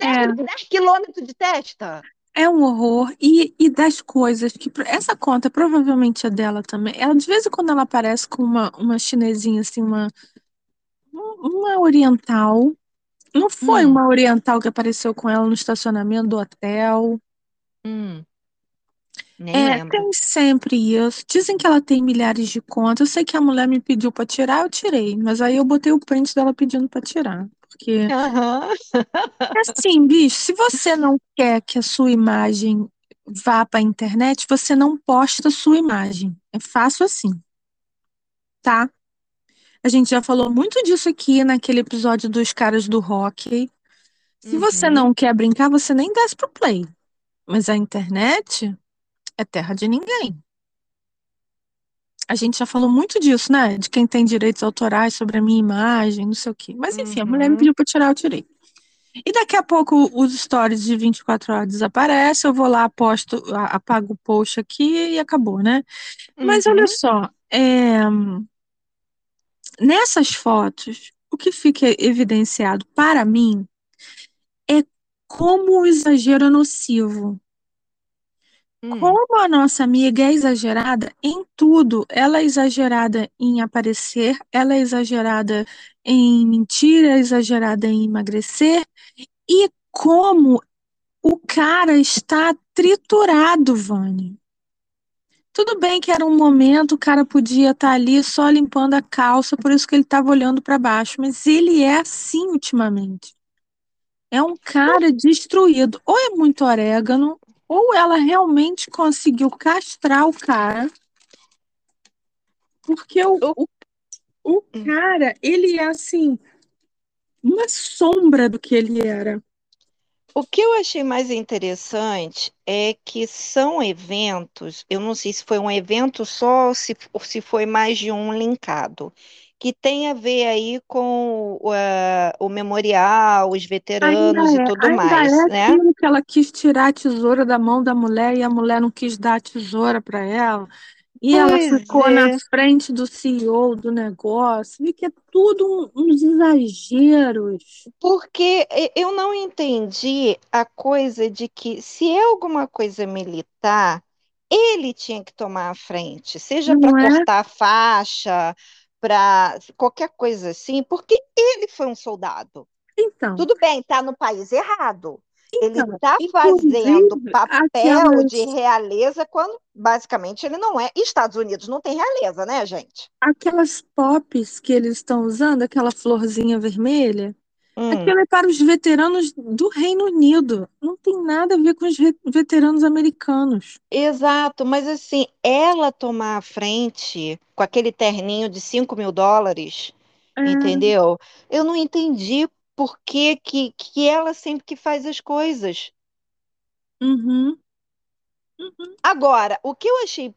É, 10, 10 quilômetros de testa. é um horror. E, e das coisas que. Essa conta provavelmente é dela também. Ela, de vez em quando, ela aparece com uma, uma chinesinha, assim, uma, uma oriental. Não foi Hum, uma oriental que apareceu com ela no estacionamento do hotel. hum, nem É, lembro. tem sempre isso. Dizem que ela tem milhares de contas. Eu sei que a mulher me pediu pra tirar, eu tirei. Mas aí eu botei o print dela pedindo pra tirar. Porque, Aham. é assim, bicho, se você não quer que a sua imagem vá pra internet, você não posta a sua imagem. É fácil assim, tá? A gente já falou muito disso aqui naquele episódio dos caras do hockey. Se você Uhum, não quer brincar, você nem desce pro play. Mas a internet é terra de ninguém. A gente já falou muito disso, né? De quem tem direitos autorais sobre a minha imagem, não sei o quê. Mas enfim, a mulher me uhum, pediu pra tirar, eu tirei. E daqui a pouco os stories de 24 horas desaparecem, eu vou lá, posto, a- apago o post aqui e acabou, né? Mas olha uhum, só, é, nessas fotos, o que fica evidenciado para mim é como o exagero é nocivo. Hum, Como a nossa amiga é exagerada em tudo, ela é exagerada em aparecer, ela é exagerada em mentir, é exagerada em emagrecer, e como o cara está triturado, Vânia. Tudo bem que era um momento, o cara podia estar ali só limpando a calça, por isso que ele estava olhando para baixo, mas ele é assim ultimamente. É um cara destruído. Ou é muito orégano, ou ela realmente conseguiu castrar o cara, porque o, O, o, hum. cara, ele é assim, uma sombra do que ele era. o que eu achei mais interessante é que são eventos, eu não sei se foi um evento só ou se, ou se foi mais de um linkado, que tem a ver aí com o, ah, o memorial, os Ainda veteranos e é, tudo ainda mais, é né? aquilo que ela quis tirar a tesoura da mão da mulher e a mulher não quis dar a tesoura para ela. E ela Pois ficou na é. frente do CEO do negócio. E que é tudo um- uns exageros. Porque eu não entendi a coisa de que se é alguma coisa militar, ele tinha que tomar a frente, seja para é? cortar a faixa, para qualquer coisa assim, porque ele foi um soldado. Então, Tudo bem, está no país errado. Ele então, está fazendo papel de aquelas, realeza quando basicamente ele não é. E Estados Unidos não tem realeza, né, gente? aquelas pops que eles estão usando, aquela florzinha vermelha, Hum. aquilo é para os veteranos do Reino Unido. Não tem nada a ver com os ve- veteranos americanos. Exato, mas assim, ela tomar a frente com aquele terninho de cinco mil dólares, É, entendeu? Eu não entendi por que, que, que ela sempre que faz as coisas. uhum, uhum, Agora, o que eu achei,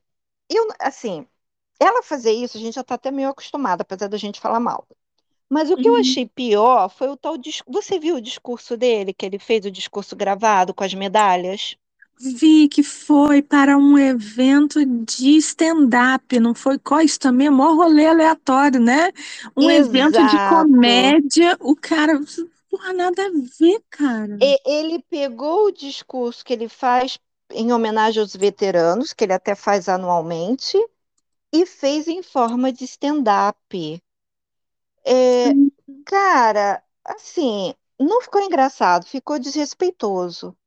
eu, assim, ela fazer isso, a gente já tá até meio acostumada, apesar da gente falar mal. Mas o que eu uhum. achei pior foi o tal dis... Você viu o discurso dele, que ele fez o discurso gravado com as medalhas? Vi que foi para um evento de stand-up, não foi isso também, mó rolê aleatório, né? Um evento de Exato. comédia, o cara, porra, nada a ver, cara. E- ele pegou o discurso que ele faz em homenagem aos veteranos, que ele até faz anualmente, e fez em forma de stand-up. É, Sim, cara, assim, não ficou engraçado, ficou desrespeitoso.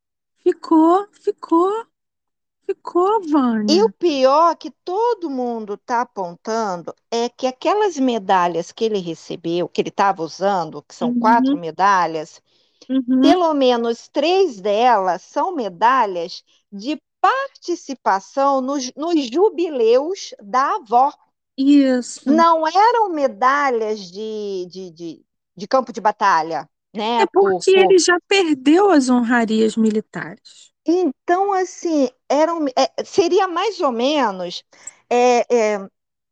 Ficou, ficou, ficou, E o Vânia. pior que todo mundo está apontando é que aquelas medalhas que ele recebeu, que ele estava usando, que são quatro Uhum, medalhas, uhum, pelo menos três delas são medalhas de participação nos, nos jubileus da avó. Isso. Não eram medalhas de, de, de, de campo de batalha, É né? Por, porque por... ele já perdeu as honrarias militares. Então, assim, eram, é, seria mais ou menos é, é,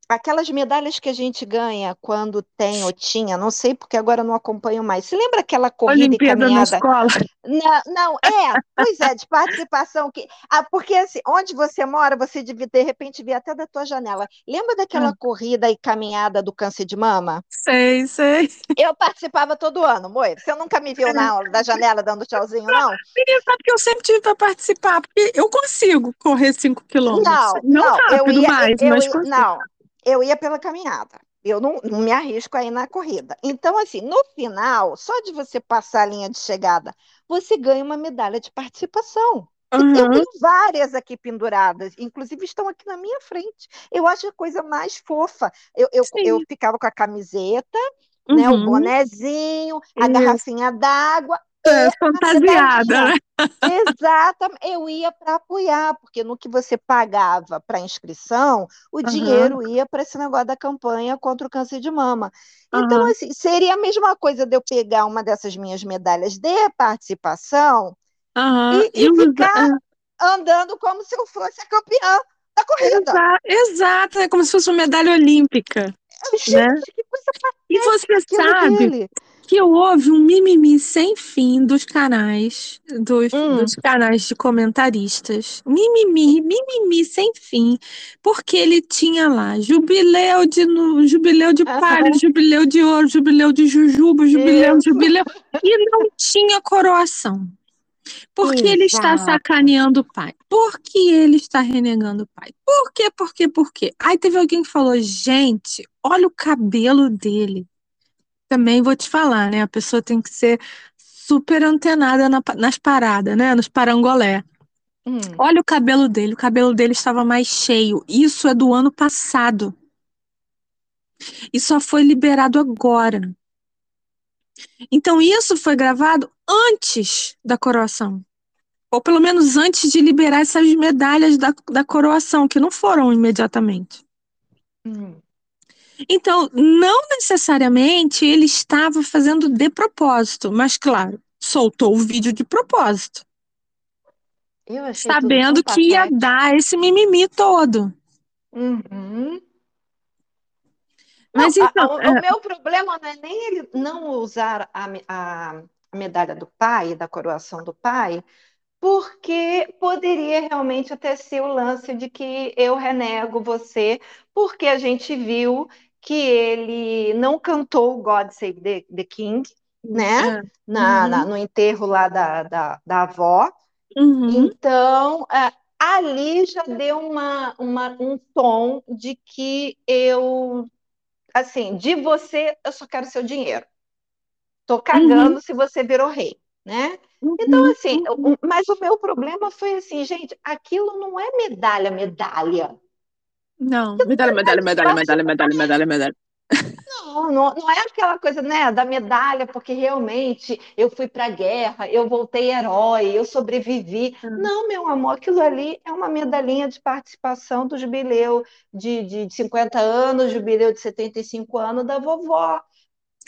aquelas medalhas que a gente ganha quando tem ou tinha, não sei porque agora eu não acompanho mais. Você lembra aquela corrida Olimpíada e na caminhada? escola. Não, não, é, pois é, de participação que, ah, porque assim, onde você mora, você devia de repente ver até da tua janela. Lembra daquela Ah, corrida e caminhada do câncer de mama? sei, sei. Eu participava todo ano, Moira. Você nunca me viu na aula da janela dando tchauzinho, não? Menina, sabe que eu sempre tive para participar, porque eu consigo correr 5 quilômetros. Não, Não não, eu rápido ia, mais, eu mas consigo. não, eu ia pela caminhada. Eu não, não me arrisco aí na corrida. Então, assim, no final, só de você passar a linha de chegada, você ganha uma medalha de participação. E Eu tenho várias aqui penduradas, inclusive estão aqui na minha frente. Eu acho a coisa mais fofa. Eu, eu, eu ficava com a camiseta, né, o Uhum, bonezinho, a isso. garrafinha d'água É, a fantasiada, né? Exatamente, eu ia para apoiar, porque no que você pagava para inscrição, o Aham, dinheiro ia para esse negócio da campanha contra o câncer de mama. Então, aham, assim, seria a mesma coisa de eu pegar uma dessas minhas medalhas de participação aham. e, E ficar andando como se eu fosse a campeã da corrida. Exa- Exato, é como se fosse uma medalha olímpica, né? Gente, que coisa E você patética sabe dele. Que houve um mimimi sem fim dos canais, dos, Hum, dos canais de comentaristas. Mimimi, mimimi sem fim, porque ele tinha lá jubileu de, nu- jubileu de palha, jubileu de ouro, jubileu de jujuba, jubileu, isso. jubileu, e não tinha coroação. Porque ele está Exato. sacaneando o pai. Porque ele está renegando o pai. Por quê? Por quê? Por quê? Aí teve alguém que falou: gente, olha o cabelo dele. Também vou te falar, né? A pessoa tem que ser super antenada na- nas paradas, né? Nos parangolé. Hum. Olha o cabelo dele. O cabelo dele estava mais cheio. Isso é do ano passado. E só foi liberado agora. Então, isso foi gravado antes da coroação. Ou pelo menos antes de liberar essas medalhas da, da coroação, que não foram imediatamente. Hum. Então, não necessariamente ele estava fazendo de propósito, mas claro, soltou o vídeo de propósito, sabendo que ia patético. dar esse mimimi todo. Uhum. Não, Mas a- a- então, o, é, meu problema não é nem ele não usar a, a- a medalha do pai, da coroação do pai, porque poderia realmente até ser o lance de que eu renego você, porque a gente viu que ele não cantou God Save the, the King, né? é, Na, na- uhum, no enterro lá da, da, da avó. uhum, Então, é, ali já deu uma, uma- um tom de que eu assim, de você eu só quero seu dinheiro. Tô uhum, cagando se você virou rei, né? Então, uhum, assim, uhum. mas o meu problema foi assim, gente, aquilo não é medalha, medalha. Não, medalha, medalha, Medalha medalha, medalha, medalha, medalha. Não, não, não é aquela coisa, né, da medalha, porque realmente eu fui para a guerra, eu voltei herói, eu sobrevivi. Não, meu amor, aquilo ali é uma medalhinha de participação do jubileu de, de 50 anos, jubileu de 75 anos da vovó.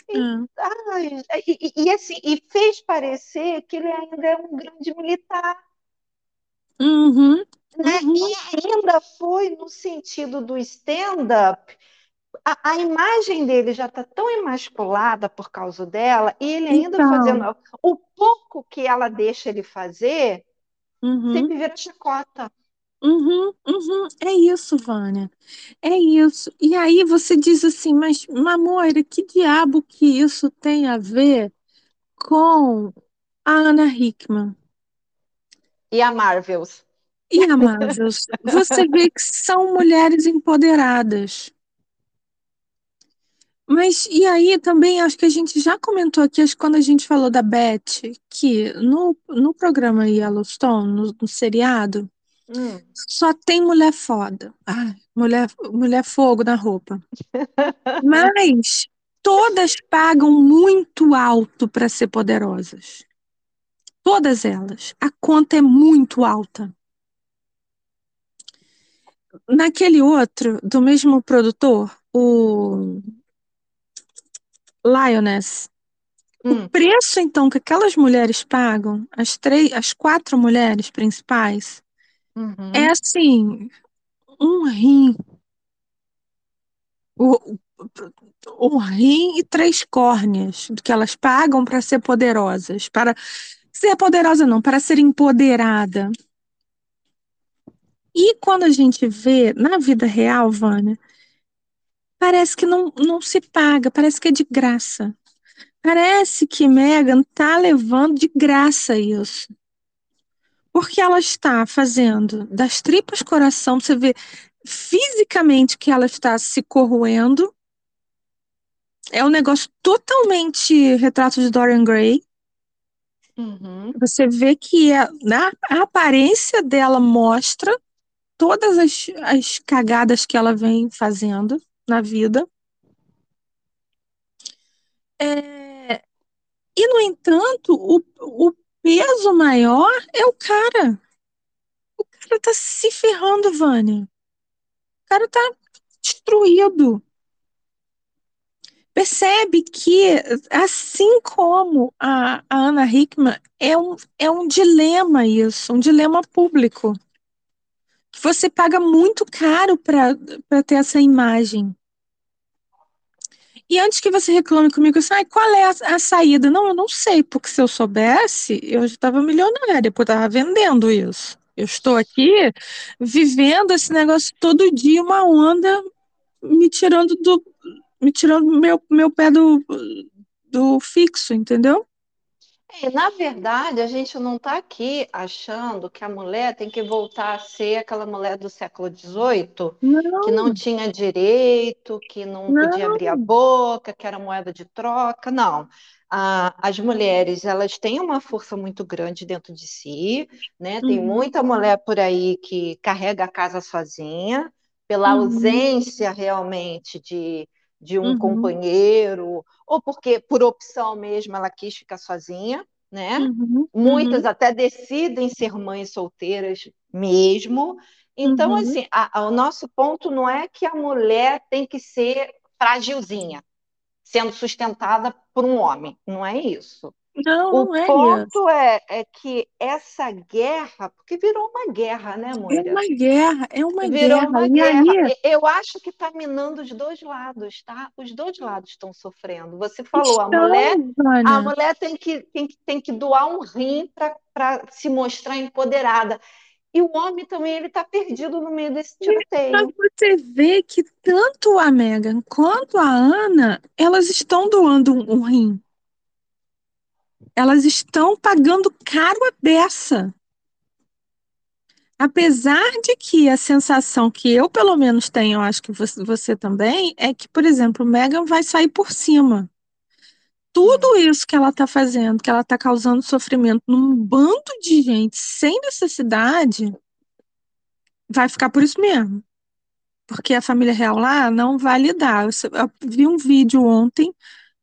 E, É, ai, e, e- e assim, e fez parecer que ele ainda é um grande militar, uhum, né? uhum. E ainda foi no sentido do stand-up. A, a imagem dele já está tão emasculada por causa dela, e ele ainda fazendo Então, o pouco que ela deixa ele fazer, uhum, sempre vira chacota. uhum, uhum. É isso, Vânia. É isso. E aí você diz assim, mas, Mamoira, que diabo que isso tem a ver com a Ana Hickman E a Marvels. E a Marvels? Você vê que são mulheres empoderadas. Mas e aí também acho que a gente já comentou aqui, acho que quando a gente falou da Beth, que no, no programa Yellowstone, no, no seriado, Hum. só tem mulher foda. Ai, mulher, mulher fogo na roupa. Mas todas pagam muito alto para ser poderosas. Todas elas. A conta é muito alta. Naquele outro, do mesmo produtor, o Lioness, O preço, então, que aquelas mulheres pagam, as três, as quatro mulheres principais, Uhum. é assim, um rim. O, o, um rim e três córneas que elas pagam para ser poderosas. Para ser poderosa, não, para ser empoderada. E quando a gente vê na vida real, Vânia, parece que não, não se paga, parece que é de graça. Parece que Megan tá levando de graça isso. Porque ela está fazendo das tripas coração, você vê fisicamente que ela está se corroendo. É um negócio totalmente retrato de Dorian Gray. Uhum. Você vê que a, na, a aparência dela mostra todas as, as cagadas que ela vem fazendo na vida. É, e, no entanto, o, o peso maior é o cara. O cara tá se ferrando, Vânia. O cara tá destruído. Percebe que, assim como a, a Ana Hickman, é um, é um dilema isso, um dilema público. Você paga muito caro para ter essa imagem. E antes que você reclame comigo, assim, ah, qual é a, a, saída? Não, eu não sei, porque se eu soubesse, eu já estava milionária, porque eu estava vendendo isso. Eu estou aqui vivendo esse negócio todo dia, uma onda me tirando do. me tirando meu, meu pé do, do fixo, entendeu? É, na verdade, a gente não está aqui achando que a mulher tem que voltar a ser aquela mulher do século XVIII, não. que não tinha direito, que não, não, podia abrir a boca, que era moeda de troca. Não. Ah, as mulheres elas têm uma força muito grande dentro de si, né? Tem uhum. muita mulher por aí que carrega a casa sozinha, pela uhum. ausência realmente de de um uhum. companheiro, ou porque por opção mesmo ela quis ficar sozinha, né? Uhum. Muitas uhum. até decidem ser mães solteiras mesmo. Então, Uhum. assim, a, a, o nosso ponto não é que a mulher tem que ser fragilzinha, sendo sustentada por um homem. Não é isso. Não, o não é ponto. É, é que essa guerra, porque virou uma guerra, né, Moira? É uma guerra, é uma virou guerra. uma guerra. Aí... Eu acho que está minando os dois lados, tá? Os dois lados estão sofrendo. Você falou, Estão, a mulher, a mulher tem que, tem, que, tem que doar um rim para se mostrar empoderada. E o homem também ele está perdido no meio desse tiroteio. Mas você vê que tanto a Megan quanto a Ana, elas estão doando um rim elas estão pagando caro a beça. Apesar de que a sensação que eu, pelo menos, tenho, acho que você, você também, é que, por exemplo, Megan vai sair por cima. Tudo isso que ela está fazendo, que ela está causando sofrimento num bando de gente sem necessidade, vai ficar por isso mesmo. Porque a família real lá não vai lidar. Eu vi um vídeo ontem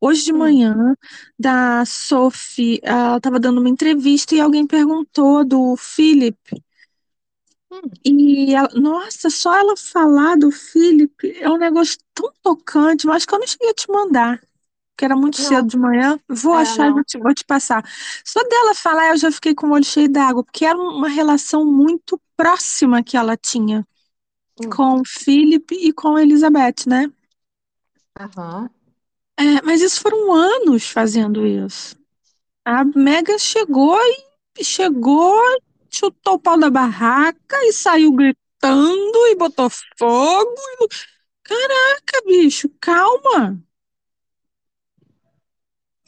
hoje de manhã, da Sophie, ela estava dando uma entrevista e alguém perguntou do Philip. Hum. E, ela, nossa, só ela falar do Philip é um negócio tão tocante, mas que eu não cheguei a te mandar, que era muito Não. cedo de manhã. Vou É, achar e vou te, vou te passar. Só dela falar, eu já fiquei com o olho cheio d'água, porque era uma relação muito próxima que ela tinha Hum. com o Philip e com a Elizabeth, né? Aham. É, mas isso foram anos fazendo isso. A Mega chegou e chegou, chutou o pau da barraca e saiu gritando e botou fogo. e- Caraca, bicho, calma.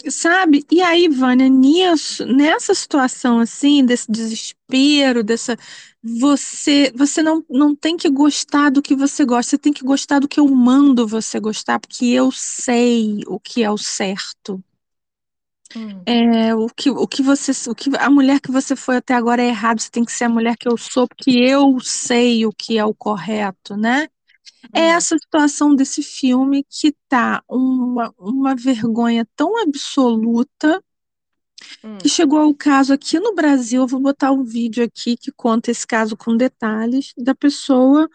Sabe? E aí, Vânia, nisso, nessa situação assim, desse desespero, dessa. Você, você não, não tem que gostar do que você gosta, você tem que gostar do que eu mando você gostar, porque eu sei o que é o certo. Hum. É, o que, o que você, o que a mulher que você foi até agora é errado, você tem que ser a mulher que eu sou, porque eu sei o que é o correto, né? É Hum. essa situação desse filme que tá uma, uma vergonha tão absoluta Hum. que chegou ao caso aqui no Brasil. Eu vou botar um vídeo aqui que conta esse caso com detalhes da pessoa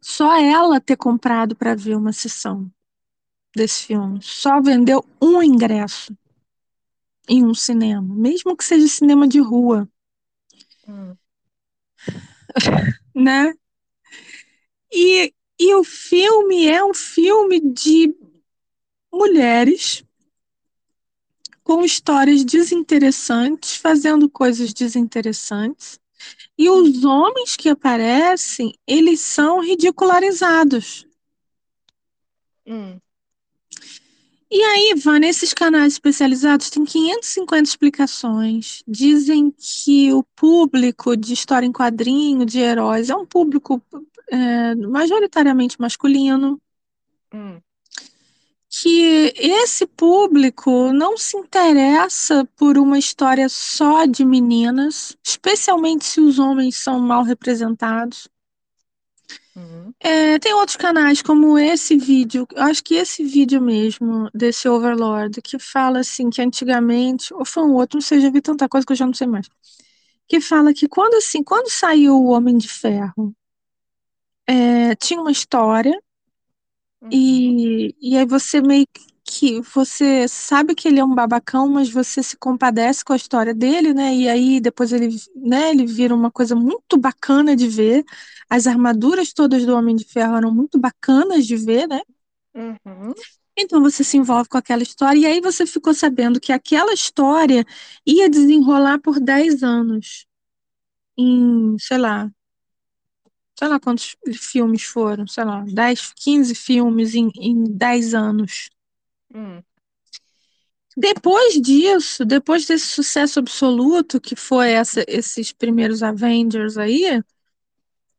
só ela ter comprado para ver uma sessão desse filme. Só vendeu um ingresso em um cinema, mesmo que seja cinema de rua. Hum. né? E, e o filme é um filme de mulheres com histórias desinteressantes, fazendo coisas desinteressantes. E os homens que aparecem, eles são ridicularizados. Hum. E aí, Van, esses canais especializados têm 550 explicações. Dizem que o público de história em quadrinho, de heróis, é um público é, majoritariamente masculino. Hum. Que esse público não se interessa por uma história só de meninas, especialmente se os homens são mal representados. Uhum. É, tem outros canais, como esse vídeo, acho que esse vídeo mesmo, desse Overlord, que fala assim, que antigamente, ou foi um outro, não sei, já vi tanta coisa que eu já não sei mais, que fala que quando assim, quando saiu o Homem de Ferro, é, tinha uma história, uhum. e, e aí você meio que você sabe que ele é um babacão, mas você se compadece com a história dele, né? E aí depois ele, né, ele vira uma coisa muito bacana de ver. As armaduras todas do Homem de Ferro eram muito bacanas de ver, né? Uhum. Então você se envolve com aquela história, e aí você ficou sabendo que aquela história ia desenrolar por 10 anos. Em, sei lá, sei lá quantos filmes foram, sei lá, 10, 15 filmes em, em 10 anos. Hum. Depois disso, depois desse sucesso absoluto que foi essa, esses primeiros Avengers aí,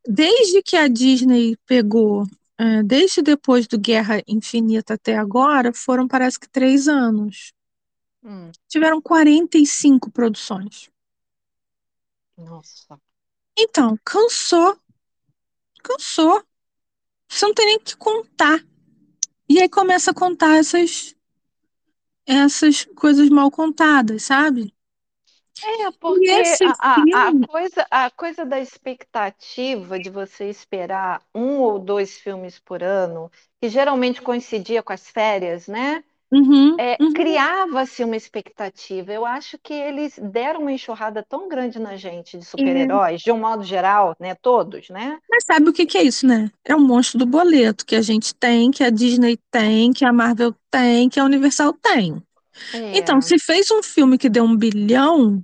desde que a Disney pegou, é, desde depois do Guerra Infinita até agora, foram parece que três anos. Hum. Tiveram 45 produções. Nossa. Então, cansou. Cansou. Você não tem nem que contar. E aí começa a contar essas essas coisas mal contadas, sabe? É, porque a, a, a, coisa, a coisa da expectativa de você esperar um ou dois filmes por ano, que geralmente coincidia com as férias, né? Uhum, é, uhum. Criava-se uma expectativa. Eu acho que eles deram uma enxurrada tão grande na gente de super-heróis, é. de um modo geral, né? Todos, né? Mas sabe o que, que é isso, né? É um monstro do boleto que a gente tem, que a Disney tem, que a Marvel tem, que a Universal tem. É. Então, se fez um filme que deu um bilhão,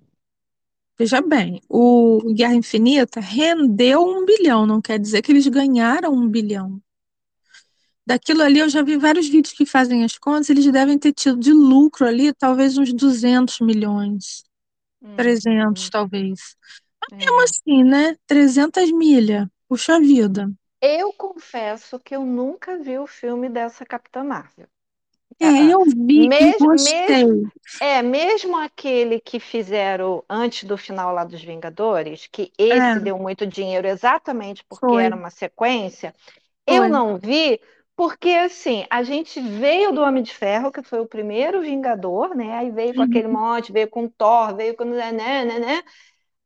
veja bem, o Guerra Infinita rendeu um bilhão, não quer dizer que eles ganharam um bilhão. Daquilo ali eu já vi vários vídeos que fazem as contas, eles devem ter tido de lucro ali talvez uns 200 milhões, hum, 300 hum. talvez. Mas é. mesmo assim, né? 300 milha, puxa vida. Eu confesso que eu nunca vi o filme dessa Capitã Marvel. É, ah, eu vi mesmo, e gostei. Mesmo, é, mesmo aquele que fizeram antes do final lá dos Vingadores, que esse é. deu muito dinheiro exatamente porque Foi. era uma sequência, Foi. eu não vi porque, assim, a gente veio do Homem de Ferro, que foi o primeiro Vingador, né? Aí veio com uhum. aquele monte, veio com Thor, veio com... Né, né, né, né.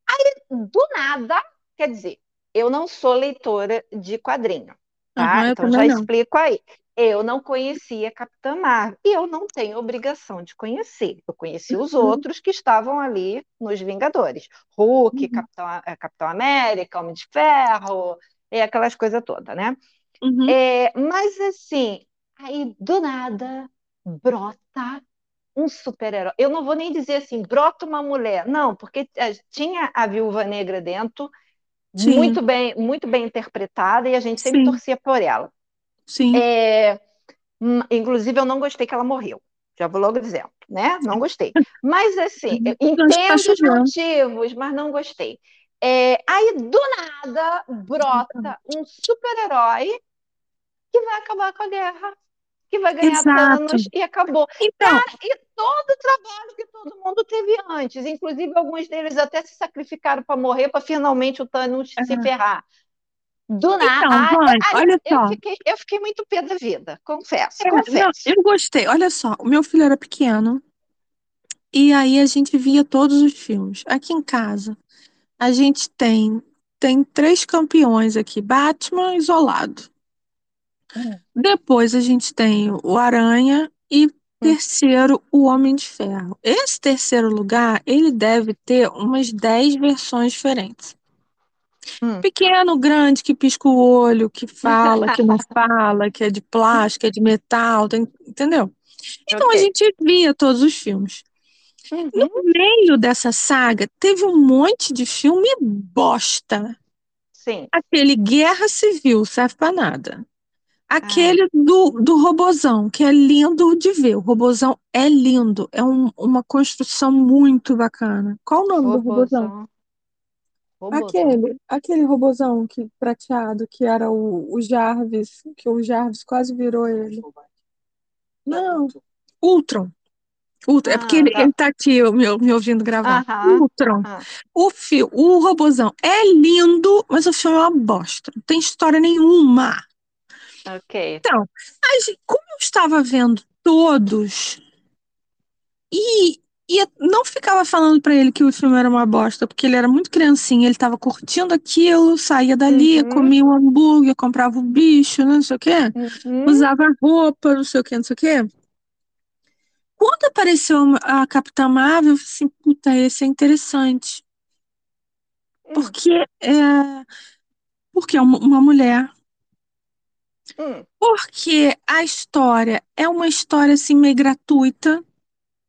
Aí, do nada, quer dizer, eu não sou leitora de quadrinho, tá? Uhum, então, já não. explico aí. Eu não conhecia Capitã Marvel e eu não tenho obrigação de conhecer. Eu conheci os uhum. outros que estavam ali nos Vingadores: Hulk, uhum. Capitão, eh, Capitão América, Homem de Ferro, e aquelas coisas todas, né? Uhum. É, mas assim, aí do nada brota um super-herói. Eu não vou nem dizer assim, brota uma mulher, não, porque eh, tinha a Viúva Negra dentro, Sim. muito bem, muito bem interpretada e a gente sempre Sim. torcia por ela. Sim. É, hum, inclusive, eu não gostei que ela morreu. Já vou logo dizendo, né? Não gostei. Mas assim, eu entendo os motivos, mas não gostei. É, aí, do nada, brota um super-herói que vai acabar com a guerra, que vai ganhar Exato. Thanos e acabou. Então, Cara, e todo o trabalho que todo mundo teve antes, inclusive alguns deles até se sacrificaram para morrer, para finalmente o Thanos uhum. se ferrar. Do nada. Então, mãe, olha eu só. Fiquei, eu fiquei muito pé da vida, confesso, é, confesso. Não, eu gostei. Olha só, o meu filho era pequeno e aí a gente via todos os filmes. Aqui em casa, a gente tem tem três campeões aqui. Batman isolado. Hum. Depois a gente tem o Aranha e terceiro, o Homem de Ferro. Esse terceiro lugar, ele deve ter umas 10 versões diferentes. Hum. Pequeno, grande, que pisca o olho, que fala, que não fala, que é de plástico, é de metal, tem- entendeu? Então a Ok. gente via todos os filmes. Uhum. No meio dessa saga, teve um monte de filme bosta. Sim. Aquele Guerra Civil, serve pra nada. Aquele do, do robozão, que é lindo de ver. O robozão é lindo, é um- uma construção muito bacana. Qual o nome do robozão? Robozão. Robozão. Aquele, aquele robozão que, prateado, que era o, o Jarvis, que o Jarvis quase virou ele. Não, Ultron. Ultron. é porque Ah, ele, tá. ele tá aqui me, me ouvindo gravar. Aham. Ultron. aham. O, fi, o robozão é lindo, mas o filme é uma bosta. Não tem história nenhuma. Ok. Então, gente- como eu estava vendo todos e, e não ficava falando pra ele que o filme era uma bosta, porque ele era muito criancinha, ele estava curtindo aquilo, saía dali, Uhum. comia um hambúrguer, comprava o bicho, né, não sei o quê, Uhum. usava roupa, não sei o quê, não sei o quê. Quando apareceu a Capitã Marvel, eu falei assim, puta, esse é interessante. Hum. Porque é, porque é uma mulher Hum. Porque a história é uma história assim meio gratuita,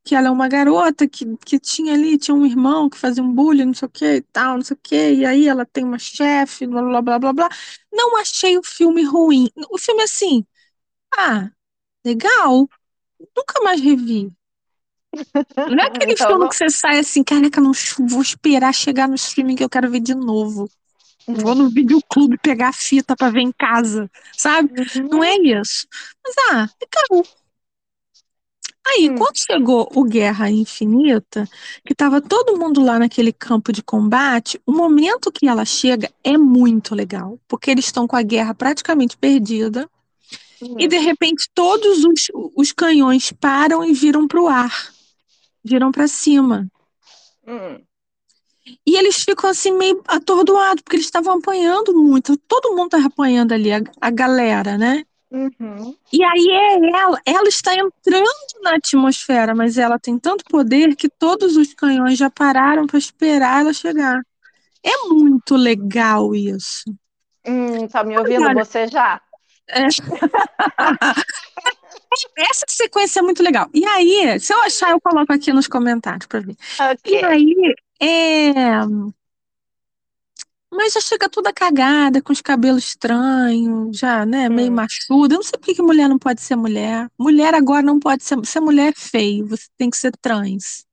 que ela é uma garota que, que tinha ali, tinha um irmão que fazia um bullying, não sei o que e tal, não sei o que, e aí ela tem uma chefe, blá blá blá blá blá. Não achei o filme ruim. O filme assim, ah, legal, nunca mais revi. Não é aquele Então, filme não- que você sai assim, caraca, não vou esperar chegar no streaming que eu quero ver de novo. Vou no videoclube pegar fita pra ver em casa, sabe? Não é isso. Mas, ah, legal. Aí, Hum. quando chegou o Guerra Infinita, que tava todo mundo lá naquele campo de combate, o momento que ela chega é muito legal, porque eles estão com a guerra praticamente perdida, e de repente todos os, os canhões param e viram pro ar, viram para cima. Hum. E eles ficam assim meio atordoados, porque eles estavam apanhando muito, todo mundo tava apanhando ali, a, a galera, né? Uhum. E aí é ela, ela está entrando na atmosfera, mas ela tem tanto poder que todos os canhões já pararam para esperar ela chegar. É muito legal isso. Hum, tá me ouvindo Olha. você já? Essa sequência é muito legal. E aí, se eu achar, eu coloco aqui nos comentários para ver. E Ok. aí, é. Mas já chega toda cagada, com os cabelos estranhos, já, né, meio Hum. machuda. Eu não sei por que que mulher não pode ser mulher. Mulher agora não pode ser. Ser mulher é feio, você tem que ser trans.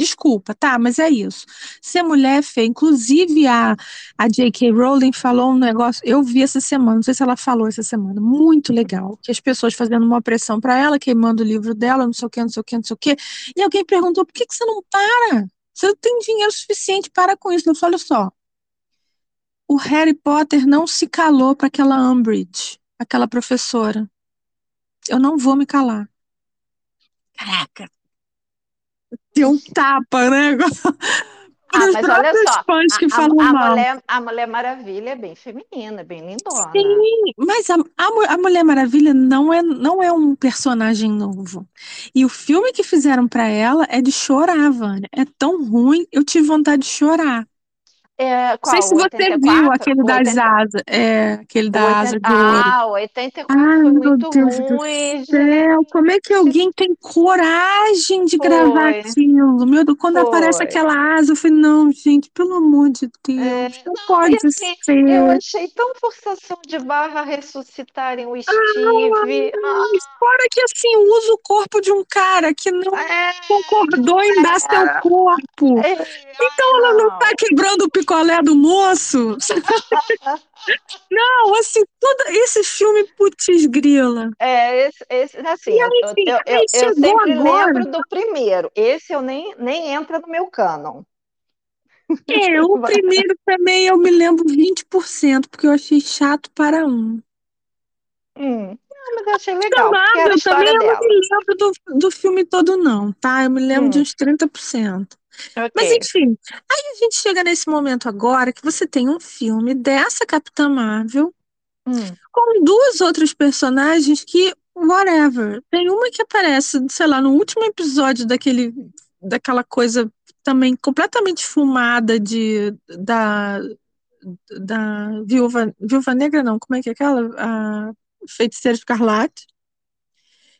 Desculpa, tá? Mas é isso. Ser mulher é feio. Inclusive, a, a J.K. Rowling falou um negócio. Eu vi essa semana, não sei se ela falou essa semana, muito legal. Que as pessoas fazendo uma pressão pra ela, queimando o livro dela, não sei o que, não sei o que, não sei o que. E alguém perguntou: por que, que você não para? Você não tem dinheiro suficiente, para com isso. Eu falei: olha só. O Harry Potter não se calou para aquela Umbridge, aquela professora. Eu não vou me calar. Caraca. Deu um tapa, né? Ah, mas olha só, fãs que a, falam a, mal. mulher, a Mulher Maravilha é bem feminina, bem lindona. Sim, mas a, a, a Mulher Maravilha não é, não é um personagem novo. E o filme que fizeram pra ela é de chorar, Vânia. É tão ruim, eu tive vontade de chorar. É, Não qual? sei se você 84? viu aquele das 80 asas, é, aquele da 80 asa de ouro. Ah, o 84 Ai, foi meu muito Deus do ruim, céu, como é que alguém tem coragem de gravar Foi, aquilo? Meu Deus, quando aparece foi. aquela asa, eu falei, não, gente, pelo amor de É, Deus, não não, e pode assim, ser. eu achei tão forçação de barra ressuscitarem o Ai, Steve. Ah, fora que assim, usa o corpo de um cara que não é, concordou em dar seu é, corpo. é, Então ela não tá não. quebrando o picolé do moço? Não, assim, todo esse filme, putz grila. É, esse, esse, assim, E eu, eu, eu, eu, eu sempre agora. lembro do primeiro. Esse eu nem, nem entra no meu cânon. É, o primeiro também eu me lembro 20%, porque eu achei chato para um. Hum, não, mas eu achei legal, a Marvel também história eu não dela. me lembro do, do filme todo, não, tá? Eu me lembro de Hum, uns 30%. Mas ok. enfim, aí a gente chega nesse momento agora que você tem um filme dessa Capitã Marvel Hum. com duas outras personagens que, whatever. Tem uma que aparece, sei lá, no último episódio daquele, daquela coisa também completamente fumada de, da, da Viúva, Viúva Negra, não, como é que é aquela? A Feiticeira Escarlate.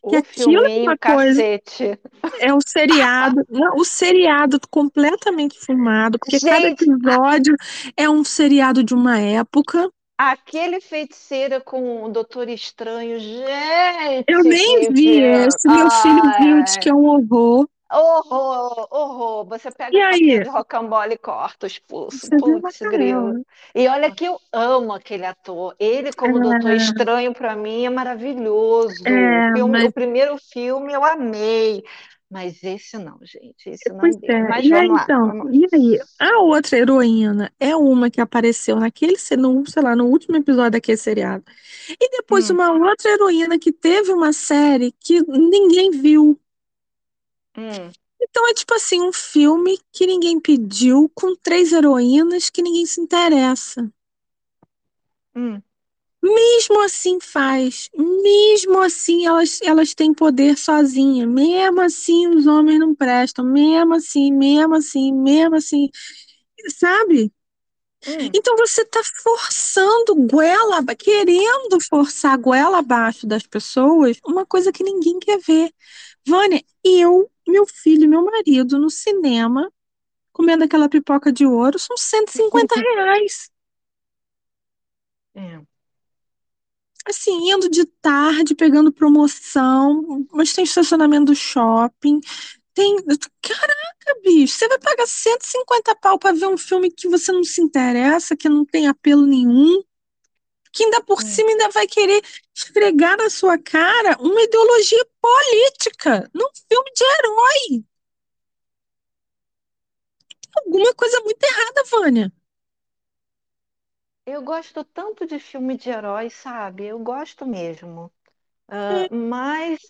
O Que aquilo é uma coisa, cacete. é o seriado, não, o seriado completamente fumado, porque cada Gente, episódio é um seriado de uma época. aquele feiticeira com o Doutor Estranho, Eu gente, nem que vi esse, meu filho viu, diz Ai, que é um horror. Horror, horror. Você pega E aí? de rocambole e corta os pulsos. Putz, grilo. E olha que eu amo aquele ator. Ele, como Doutor Estranho, para mim é maravilhoso. É, O é, filme, o mas primeiro filme eu amei. Mas esse não, gente. Esse pois não deu. é. Mas E aí, vamos lá, então, vamos e aí? A outra heroína é uma que apareceu naquele, no, sei lá, no último episódio daquele seriado. E depois Hum, uma outra heroína que teve uma série que ninguém viu. Hum, Então é tipo assim, um filme que ninguém pediu, com três heroínas que ninguém se interessa. hum. Mesmo assim faz, mesmo assim elas, elas têm poder sozinha, mesmo assim os homens não prestam, mesmo assim, mesmo assim, mesmo assim, sabe? Hum. Então você tá forçando goela, querendo forçar goela abaixo das pessoas, uma coisa que ninguém quer ver. Vânia, eu, meu filho e meu marido no cinema, comendo aquela pipoca de ouro, são 150 reais. É. Assim, indo de tarde, pegando promoção, mas tem estacionamento do shopping. Tem. Caraca, bicho, você vai pagar 150 pau pra ver um filme que você não se interessa, que não tem apelo nenhum, que ainda por Hum. cima ainda vai querer esfregar na sua cara uma ideologia política num filme de herói. Alguma coisa muito errada, Vânia. Eu gosto tanto de filme de herói, sabe? Eu gosto mesmo. É, Ah, mas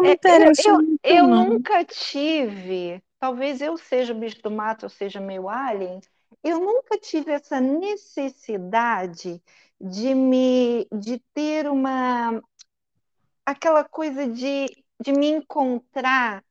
me é, eu, eu, eu nunca tive, talvez eu seja o bicho do mato, eu seja meio alien, eu nunca tive essa necessidade de me, de ter uma, aquela coisa de, de me encontrar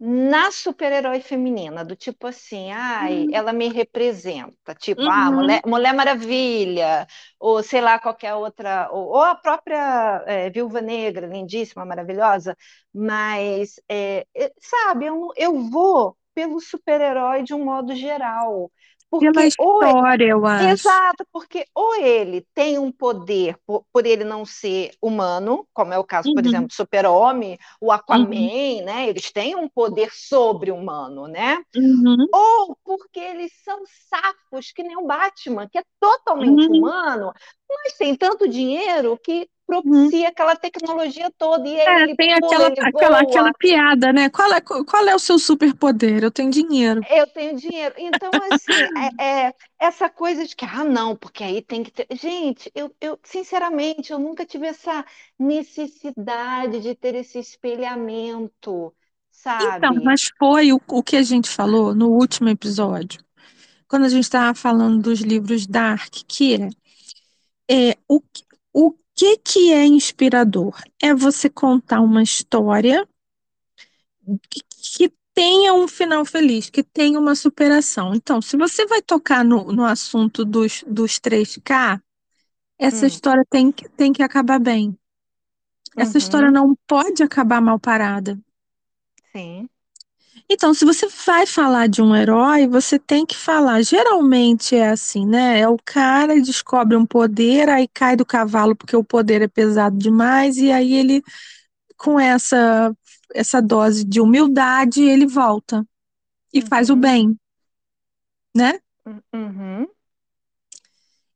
na super-herói feminina, do tipo assim, ai, ela me representa, tipo, ah, Uhum. Mulher, Mulher Maravilha, ou sei lá, qualquer outra, ou, ou a própria é, Viúva Negra, lindíssima, maravilhosa, mas, é, é, sabe, eu, eu vou pelo super-herói de um modo geral, porque ou história, eu acho. Exato, porque ou ele tem um poder por, por ele não ser humano, como é o caso, por Uhum, exemplo, do Super-Homem, o uhum, Aquaman, né? Eles têm um poder sobre-humano, né? uhum, Ou porque eles são safos, que nem o Batman, que é totalmente uhum, humano, mas tem tanto dinheiro que uhum. Propicia aquela tecnologia toda. E É, ele tem pula, aquela, ele aquela, aquela piada, né? Qual é, qual é o seu superpoder? Eu tenho dinheiro. Eu tenho dinheiro. Então, assim, é, é essa coisa de que, ah, não, porque aí tem que ter. Gente, eu, eu, sinceramente, eu nunca tive essa necessidade de ter esse espelhamento, Então, sabe? mas foi o, o que a gente falou no último episódio, quando a gente estava falando dos livros Dark, que é, é o, que- o que que é inspirador? É você contar uma história que, que tenha um final feliz, que tenha uma superação. Então, se você vai tocar no, no assunto dos, dos 3K, essa Hum, história tem, que- tem que acabar bem. Essa história uhum, não pode acabar mal parada. sim. Então, se você vai falar de um herói, você tem que falar. Geralmente é assim, né? É o cara descobre um poder, aí cai do cavalo porque o poder é pesado demais, e aí ele, com essa, essa dose de humildade, ele volta e faz o Uhum, bem, né? uhum,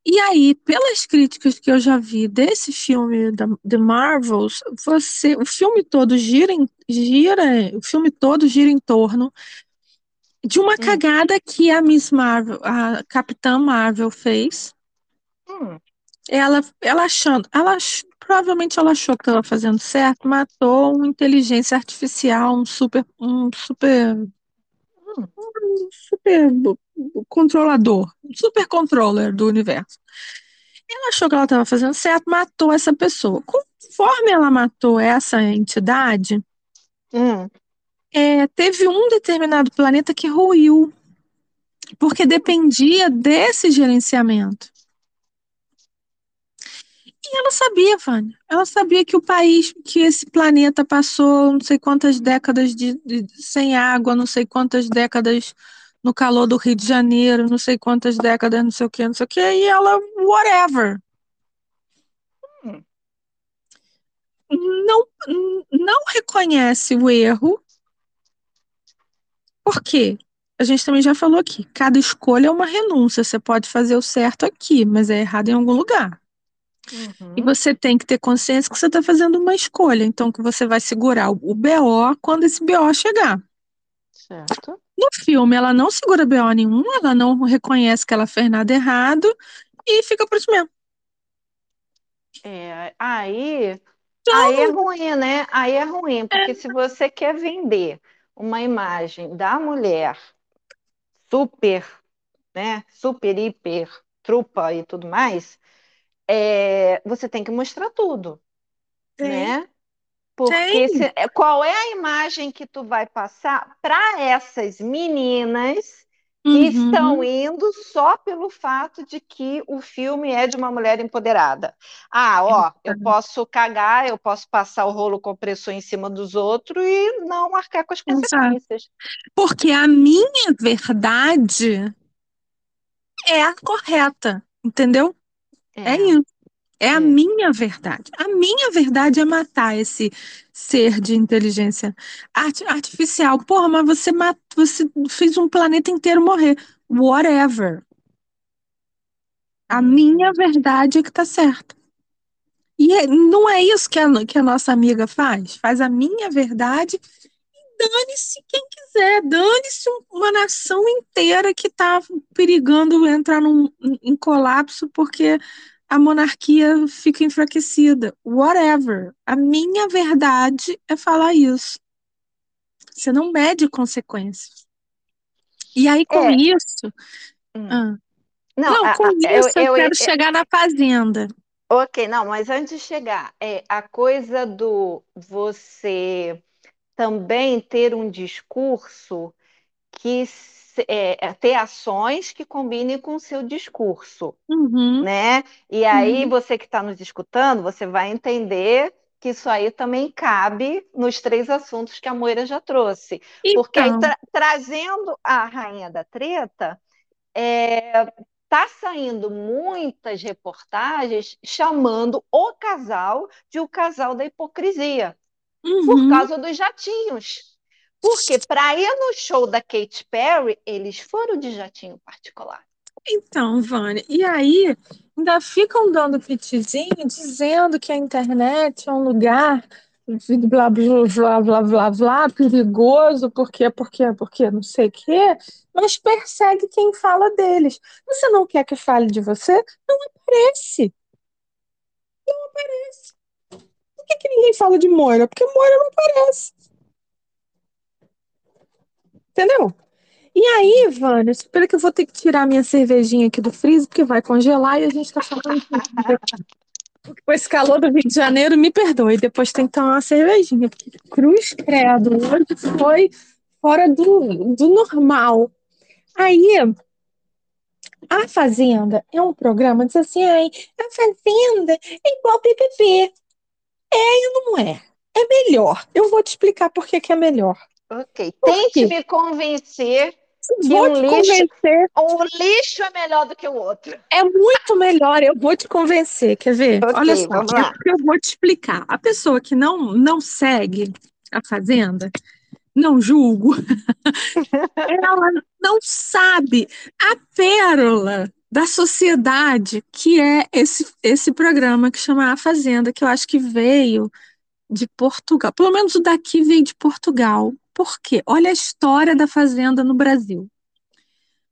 E aí, pelas críticas que eu já vi desse filme da The Marvels, você, o filme todo gira, em- gira, o filme todo gira em torno de uma hum, cagada que a Miss Marvel, a Capitã Marvel fez. hum. Ela, ela achando, ela provavelmente ela achou que estava fazendo certo, matou uma inteligência artificial, um super, um super, super controlador, super controller do universo. Ela achou que ela estava fazendo certo, matou essa pessoa. Conforme ela matou essa entidade, Hum, é, teve um determinado planeta que ruiu, porque dependia desse gerenciamento. E ela sabia, Vânia. Ela sabia que o país, que esse planeta passou não sei quantas décadas de, de- sem água, não sei quantas décadas no calor do Rio de Janeiro, não sei quantas décadas, não sei o que, não sei o que, e ela, whatever. Não, não reconhece o erro. Por quê? A gente também já falou aqui, cada escolha é uma renúncia. Você pode fazer o certo aqui, mas é errado em algum lugar. Uhum, E você tem que ter consciência que você está fazendo uma escolha, então que você vai segurar o BO quando esse BO chegar. certo. No filme, ela não segura BO nenhum, ela não reconhece que ela fez nada errado e fica por isso mesmo. É, aí, Então, aí é ruim, né? Aí é ruim, porque se você quer vender uma imagem da mulher super, né? Super, hiper, trupa e tudo mais, é, você tem que mostrar tudo, tem, né? Porque se- é, qual é a imagem que tu vai passar para essas meninas que estão Uhum, indo só pelo fato de que o filme é de uma mulher empoderada? Ah, ó, eu posso cagar, eu posso passar o rolo compressor em cima dos outros e não arcar com as consequências. Porque a minha verdade é a correta, entendeu? É É, isso. É a é. minha verdade. A minha verdade é matar esse ser de inteligência arti- artificial. Porra, mas você você fez um planeta inteiro morrer. Whatever. A minha Uhum. verdade é que tá certa. E é- não é isso que a, que a nossa amiga faz. Faz a minha verdade dane-se quem quiser, dane-se um- uma nação inteira que está perigando entrar num, em colapso porque a monarquia fica enfraquecida. Whatever. A minha verdade é falar isso. Você não mede consequências. E aí, com É, isso, hum. ah, Não, não, a- com a- eu, isso eu eu, quero chegar na fazenda. ok, não, mas antes de chegar, é a coisa do você também ter um discurso que é, é, ter ações que combinem com o seu discurso, Uhum, né? E aí uhum. você que está nos escutando, você vai entender que isso aí também cabe nos três assuntos que a Moira já trouxe, porque aí Então, tra- trazendo a rainha da treta, é, tá saindo muitas reportagens chamando o casal de o casal da hipocrisia por uhum. causa dos jatinhos. Porque para ir no show da Katy Perry, eles foram de jatinho particular. Então, Vânia, e aí ainda ficam dando pitizinho dizendo que a internet é um lugar blá blá blá blá blá blá perigoso, porque, porque, porque não sei o quê, mas persegue quem fala deles. Você não quer que fale de você? Não aparece. Não aparece. Que, que ninguém fala de Moira? Porque Moira não aparece. Entendeu? E aí, Vânia, espera que eu vou ter que tirar minha cervejinha aqui do freezer, porque vai congelar e a gente tá falando com esse calor do Rio de Janeiro, me perdoe, depois tem que tomar uma cervejinha, porque cruz credo, hoje foi fora do, do normal. Aí, a Fazenda é um programa, diz assim, ai, a Fazenda é igual PPP. É e não é. É melhor. Eu vou te explicar por que que é melhor. Ok, Por tente quê? me convencer que Vou um te lixo, convencer. um lixo é melhor do que o outro. É muito melhor, eu vou te convencer, quer ver? Ok, Olha só, é porque eu vou te explicar. A pessoa que não, não segue a Fazenda, não julgo, ela não sabe a pérola da sociedade que é esse, esse programa que chama A Fazenda, que eu acho que veio de Portugal. Pelo menos o daqui veio de Portugal. Por quê? Olha a história da Fazenda no Brasil.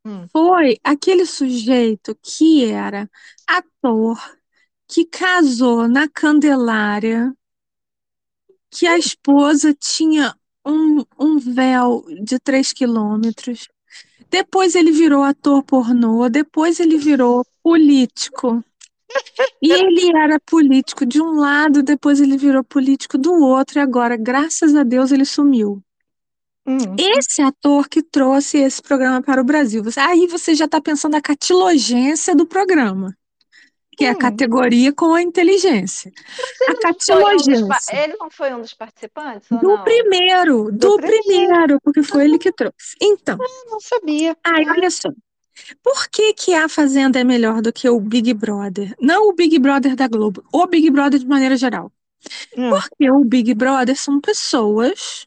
Hum. Foi aquele sujeito que era ator, que casou na Candelária, que a esposa tinha um, um véu de 3 quilômetros. Depois ele virou ator pornô, depois ele virou político. E ele era político de um lado, depois ele virou político do outro, e agora, graças a Deus, ele sumiu. Hum. Esse ator que trouxe esse programa para o Brasil. Aí você já está pensando a catilogência do programa, que é a categoria com a inteligência. A foi um. Ele não foi um dos participantes Do primeiro, do, primeiro. primeiro, porque foi ele que trouxe. Então, Eu não sabia. aí olha só. Por que que a Fazenda é melhor do que o Big Brother? Não o Big Brother da Globo, o Big Brother de maneira geral. Hum. Porque o Big Brother são pessoas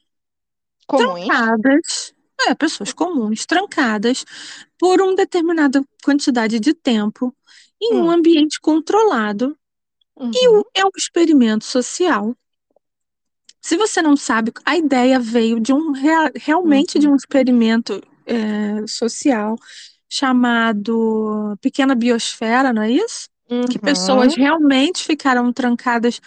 Comuns. trancadas, é, pessoas comuns, trancadas por uma determinada quantidade de tempo em um Hum. ambiente controlado e Uhum. o- é um experimento social. Se você não sabe, a ideia veio de um rea- realmente de um experimento é, social chamado Pequena Biosfera, não é isso? Que Uhum. pessoas realmente ficaram trancadas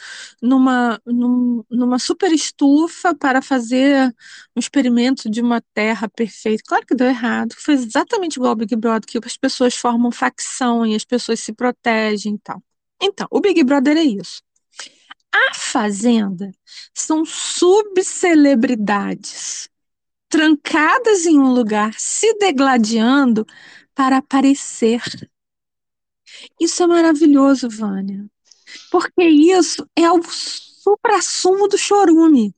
numa, num- numa super estufa para fazer um experimento de uma terra perfeita. Claro que deu errado, foi exatamente igual ao Big Brother, que as pessoas formam facção e as pessoas se protegem e tal. Então, o Big Brother é isso. A Fazenda são subcelebridades trancadas em um lugar, se degladiando para aparecer. Isso é maravilhoso, Vânia. Porque isso é o supra-sumo do chorume.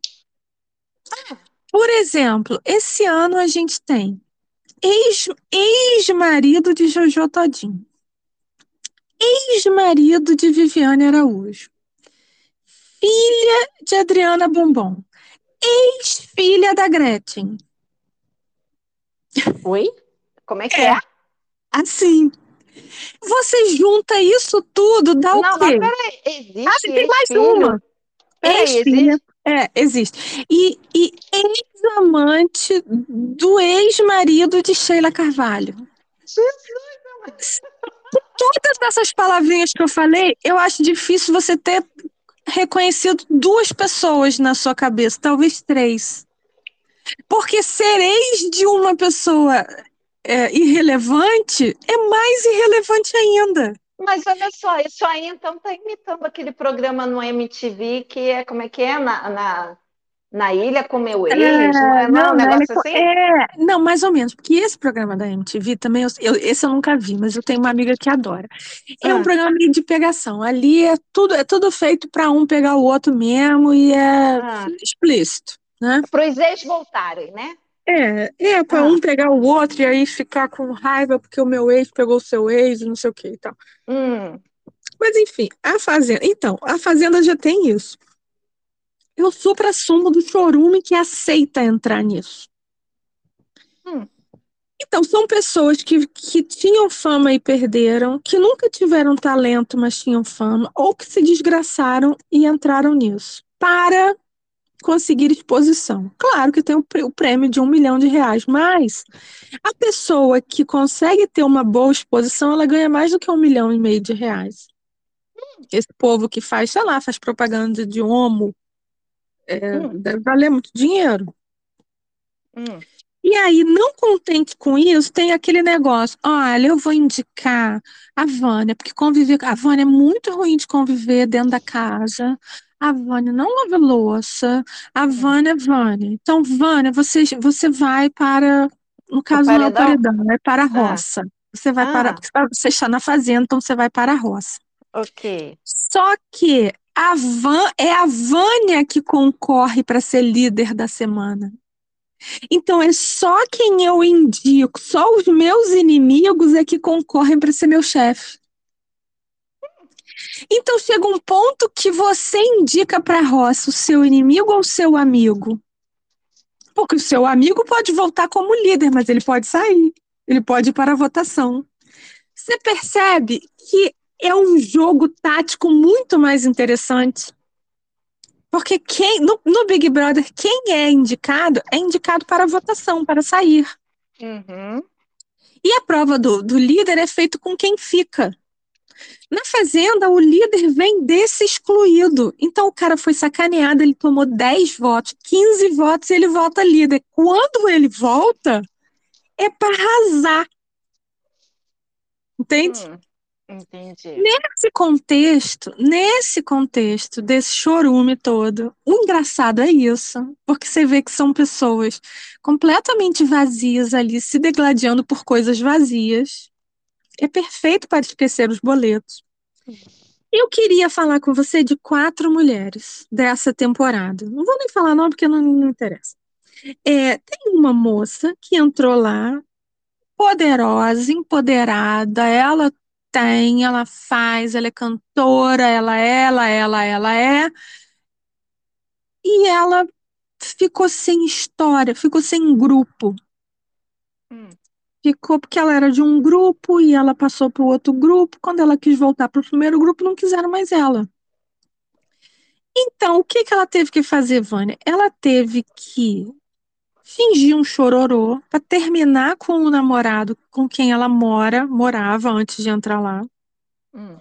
Por exemplo, esse ano a gente tem ex- ex-marido de Jojo Todinho, ex-marido de Viviane Araújo, filha de Adriana Bombom, ex-filha da Gretchen. Oi? Como é que É. é? Assim, você junta isso tudo, dá o Não, quê? mas peraí, existe Ah, tem mais uma. Peraí, existe? É, existe. E, e ex-amante do ex-marido de Sheila Carvalho. Todas essas palavrinhas que eu falei, eu acho difícil você ter reconhecido duas pessoas na sua cabeça, talvez três. Porque ser ex de uma pessoa é, irrelevante é mais irrelevante ainda. Mas olha só, isso aí então tá imitando aquele programa no MTV que é, como é que é? Na, na, na Ilha com meu ex, não é, não, é um né, negócio assim? é, não, mais ou menos, porque esse programa da MTV também, eu, eu- esse eu nunca vi, mas eu tenho uma amiga que adora. É um Ah. programa meio de pegação. Ali é tudo, é tudo feito para um pegar o outro mesmo e é Ah. explícito, né? Para os ex voltarem, né? É, é para Ah. um pegar o outro e aí ficar com raiva porque o meu ex pegou o seu ex não sei o que e tal. Hum, Mas enfim, a Fazenda. Então, a Fazenda já tem isso. É o supra-sumo do chorume que aceita entrar nisso. Hum. Então, são pessoas que, que tinham fama e perderam, que nunca tiveram talento, mas tinham fama, ou que se desgraçaram e entraram nisso. Para conseguir exposição. Claro que tem o, prê- o prêmio de um milhão de reais, mas a pessoa que consegue ter uma boa exposição, ela ganha mais do que um milhão e meio de reais. Esse povo que faz, sei lá, faz propaganda de homo, é, Hum. deve valer muito dinheiro. hum. E aí, não contente com isso, tem aquele negócio, olha, eu vou indicar a Vânia, porque conviver, a Vânia é muito ruim de conviver dentro da casa, a Vânia não lava louça, a Vânia é Vânia. Então, Vânia, você, você vai para, no caso não é paredão? é para a roça. Você vai para, Ah. porque você está na fazenda, então você vai para a roça. Ok. Só que a Van, é a Vânia que concorre para ser líder da semana. Então é só quem eu indico, só os meus inimigos é que concorrem para ser meu chefe. Então chega um ponto que você indica para a roça o seu inimigo ou o seu amigo. Porque o seu amigo pode voltar como líder, mas ele pode sair, ele pode ir para a votação. Você percebe que é um jogo tático muito mais interessante. Porque quem no, no Big Brother, quem é indicado é indicado para a votação, para sair. Uhum. E a prova do, do líder é feita com quem fica. Na Fazenda, o líder vem desse excluído. Então, o cara foi sacaneado, ele tomou 10 votos, 15 votos e ele volta líder. Quando ele volta, é para arrasar. Entende? Hum. Entendi. Nesse contexto, nesse contexto desse chorume todo, o engraçado é isso, porque você vê que são pessoas completamente vazias ali, se degladiando por coisas vazias. É perfeito para esquecer os boletos. Eu queria falar com você de quatro mulheres dessa temporada. Não vou nem falar não, porque não, não interessa. É, tem uma moça que entrou lá, poderosa, empoderada, ela tem, ela faz, ela é cantora, ela é, ela, ela, ela é. E ela ficou sem história, ficou sem grupo. Hum. Ficou porque ela era de um grupo e ela passou para o outro grupo. Quando ela quis voltar para o primeiro grupo, não quiseram mais ela. Então, o que, que ela teve que fazer, Vânia? Ela teve que fingir um chororô para terminar com o namorado com quem ela mora, morava antes de entrar lá. Hum.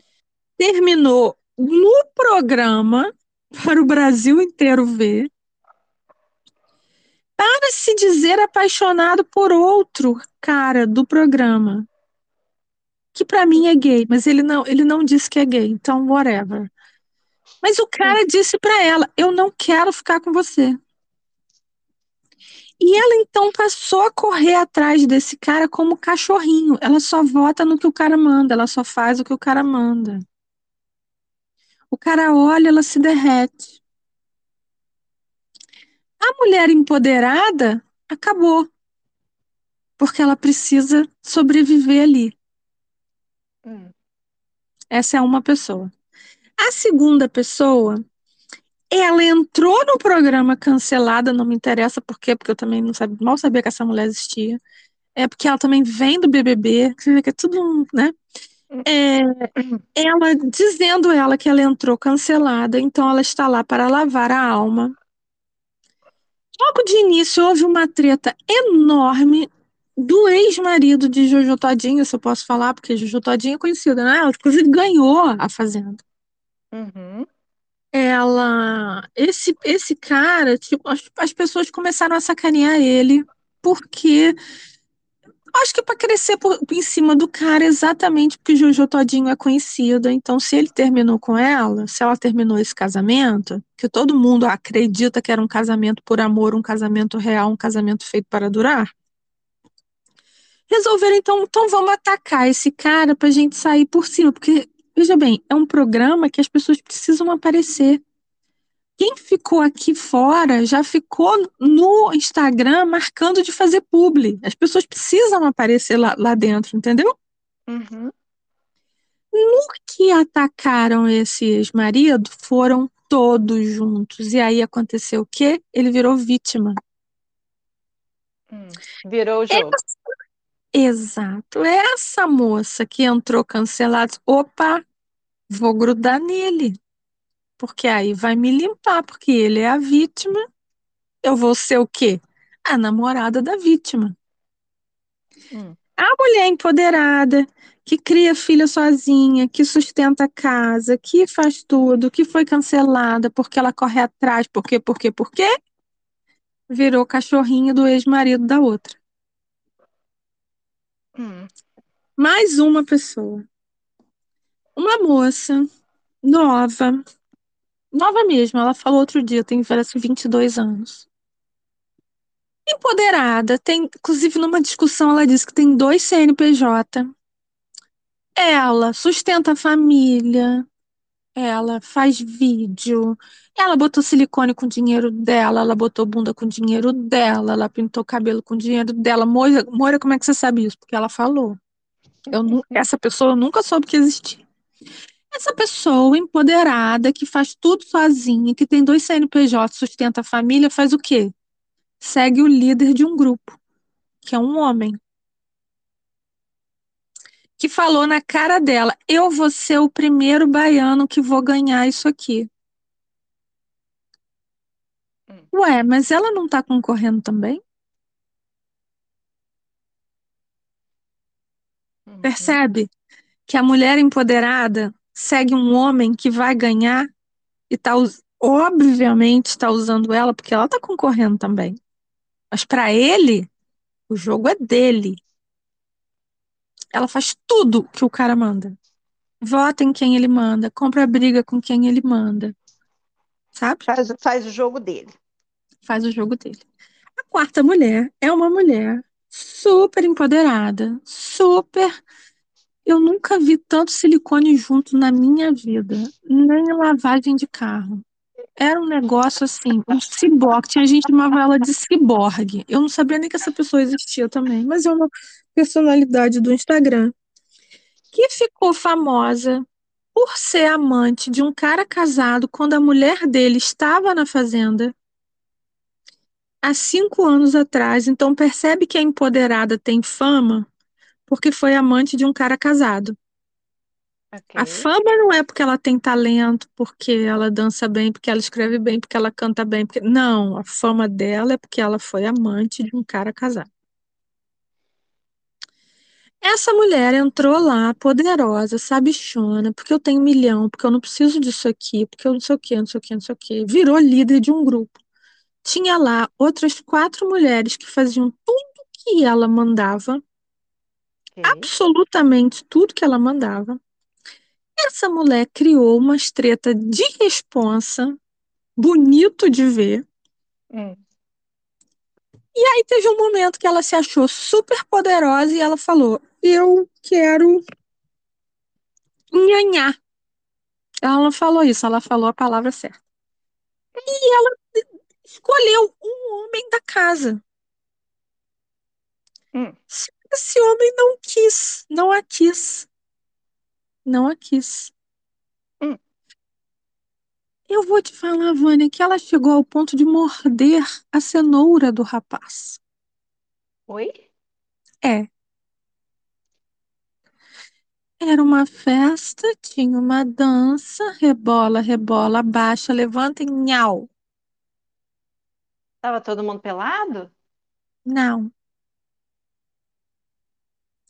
Terminou no programa para o Brasil inteiro ver. Para se dizer apaixonado por outro cara do programa. Que para mim é gay, mas ele não, ele não disse que é gay, então whatever. Mas o cara disse para ela: "Eu não quero ficar com você". E ela então passou a correr atrás desse cara como cachorrinho. Ela só vota no que o cara manda, ela só faz o que o cara manda. O cara olha, ela se derrete. A mulher empoderada acabou. Porque ela precisa sobreviver ali. Hum. Essa é uma pessoa. A segunda pessoa ela entrou no programa cancelada, não me interessa por quê, porque eu também não sabia, mal sabia que essa mulher existia. É porque ela também vem do BBB, que é tudo, né? É, ela dizendo ela que ela entrou cancelada, então ela está lá para lavar a alma. Logo de início houve uma treta enorme do ex-marido de Jojo Todinho, se eu posso falar, porque Jojo Todinho é conhecida, né? Ela, inclusive, ganhou a Fazenda. Uhum ela esse esse cara tipo as, as pessoas começaram a sacanear ele porque acho que para crescer por, em cima do cara exatamente porque Jojo Todinho é conhecida então se ele terminou com ela se ela terminou esse casamento que todo mundo acredita que era um casamento por amor um casamento real um casamento feito para durar resolveram então então vamos atacar esse cara para gente sair por cima porque Veja bem, é um programa que as pessoas precisam aparecer. Quem ficou aqui fora já ficou no Instagram marcando de fazer publi. As pessoas precisam aparecer lá, lá dentro, entendeu? Uhum. No que atacaram esse ex-marido, foram todos juntos. E aí aconteceu o quê? Ele virou vítima. Hum, virou o jogo. Essa, exato. Essa moça que entrou cancelada, opa, vou grudar nele. Porque aí vai me limpar, porque ele é a vítima. Eu vou ser o quê? A namorada da vítima. Hum. A mulher empoderada, que cria filha sozinha, que sustenta a casa, que faz tudo, que foi cancelada porque ela corre atrás, por quê, por quê, por quê? Virou cachorrinho do ex-marido da outra. Hum. Mais uma pessoa. Uma moça nova, nova mesmo, ela falou outro dia, tem parece 22 anos. Empoderada, tem, inclusive numa discussão ela disse que tem dois CNPJ. Ela sustenta a família, ela faz vídeo, ela botou silicone com dinheiro dela, ela botou bunda com dinheiro dela, ela pintou cabelo com dinheiro dela. Moira, Moira como é que você sabe isso? Porque ela falou. Eu, essa pessoa eu nunca soube que existia. Essa pessoa empoderada, que faz tudo sozinha, que tem dois CNPJ, sustenta a família, faz o quê? Segue o líder de um grupo, que é um homem. Que falou na cara dela: Eu vou ser o primeiro baiano que vou ganhar isso aqui. Hum. Ué, mas ela não está concorrendo também? Uhum. Percebe que a mulher empoderada segue um homem que vai ganhar e tá, obviamente está usando ela porque ela está concorrendo também. Mas para ele, o jogo é dele. Ela faz tudo que o cara manda. vota em quem ele manda, compra briga com quem ele manda. Sabe? Faz, faz o jogo dele. Faz o jogo dele. A quarta mulher é uma mulher super empoderada, super. Eu nunca vi tanto silicone junto na minha vida, nem lavagem de carro. Era um negócio assim, um ciborgue. Tinha gente que chamava ela de ciborgue. Eu não sabia nem que essa pessoa existia também, mas é uma personalidade do Instagram que ficou famosa por ser amante de um cara casado quando a mulher dele estava na fazenda há cinco anos atrás. Então percebe que a empoderada tem fama porque foi amante de um cara casado. Okay. A fama não é porque ela tem talento, porque ela dança bem, porque ela escreve bem, porque ela canta bem. Porque... Não, a fama dela é porque ela foi amante de um cara casado. Essa mulher entrou lá, poderosa, sabichona, porque eu tenho um milhão, porque eu não preciso disso aqui, porque eu não sei o quê, não sei o quê, não sei o quê. Virou líder de um grupo. Tinha lá outras quatro mulheres que faziam tudo que ela mandava. Absolutamente tudo que ela mandava. Essa mulher criou uma treta de responsa, bonito de ver. Hum. E aí teve um momento que ela se achou super poderosa e ela falou: Eu quero nhanhar. Ela não falou isso, ela falou a palavra certa. E ela escolheu um homem da casa. Hum. Esse homem não quis, não a quis. Não a quis. Hum. Eu vou te falar, Vânia, que ela chegou ao ponto de morder a cenoura do rapaz. Oi? É. Era uma festa, tinha uma dança, rebola, rebola, abaixa, levanta e nhau. Tava todo mundo pelado? Não.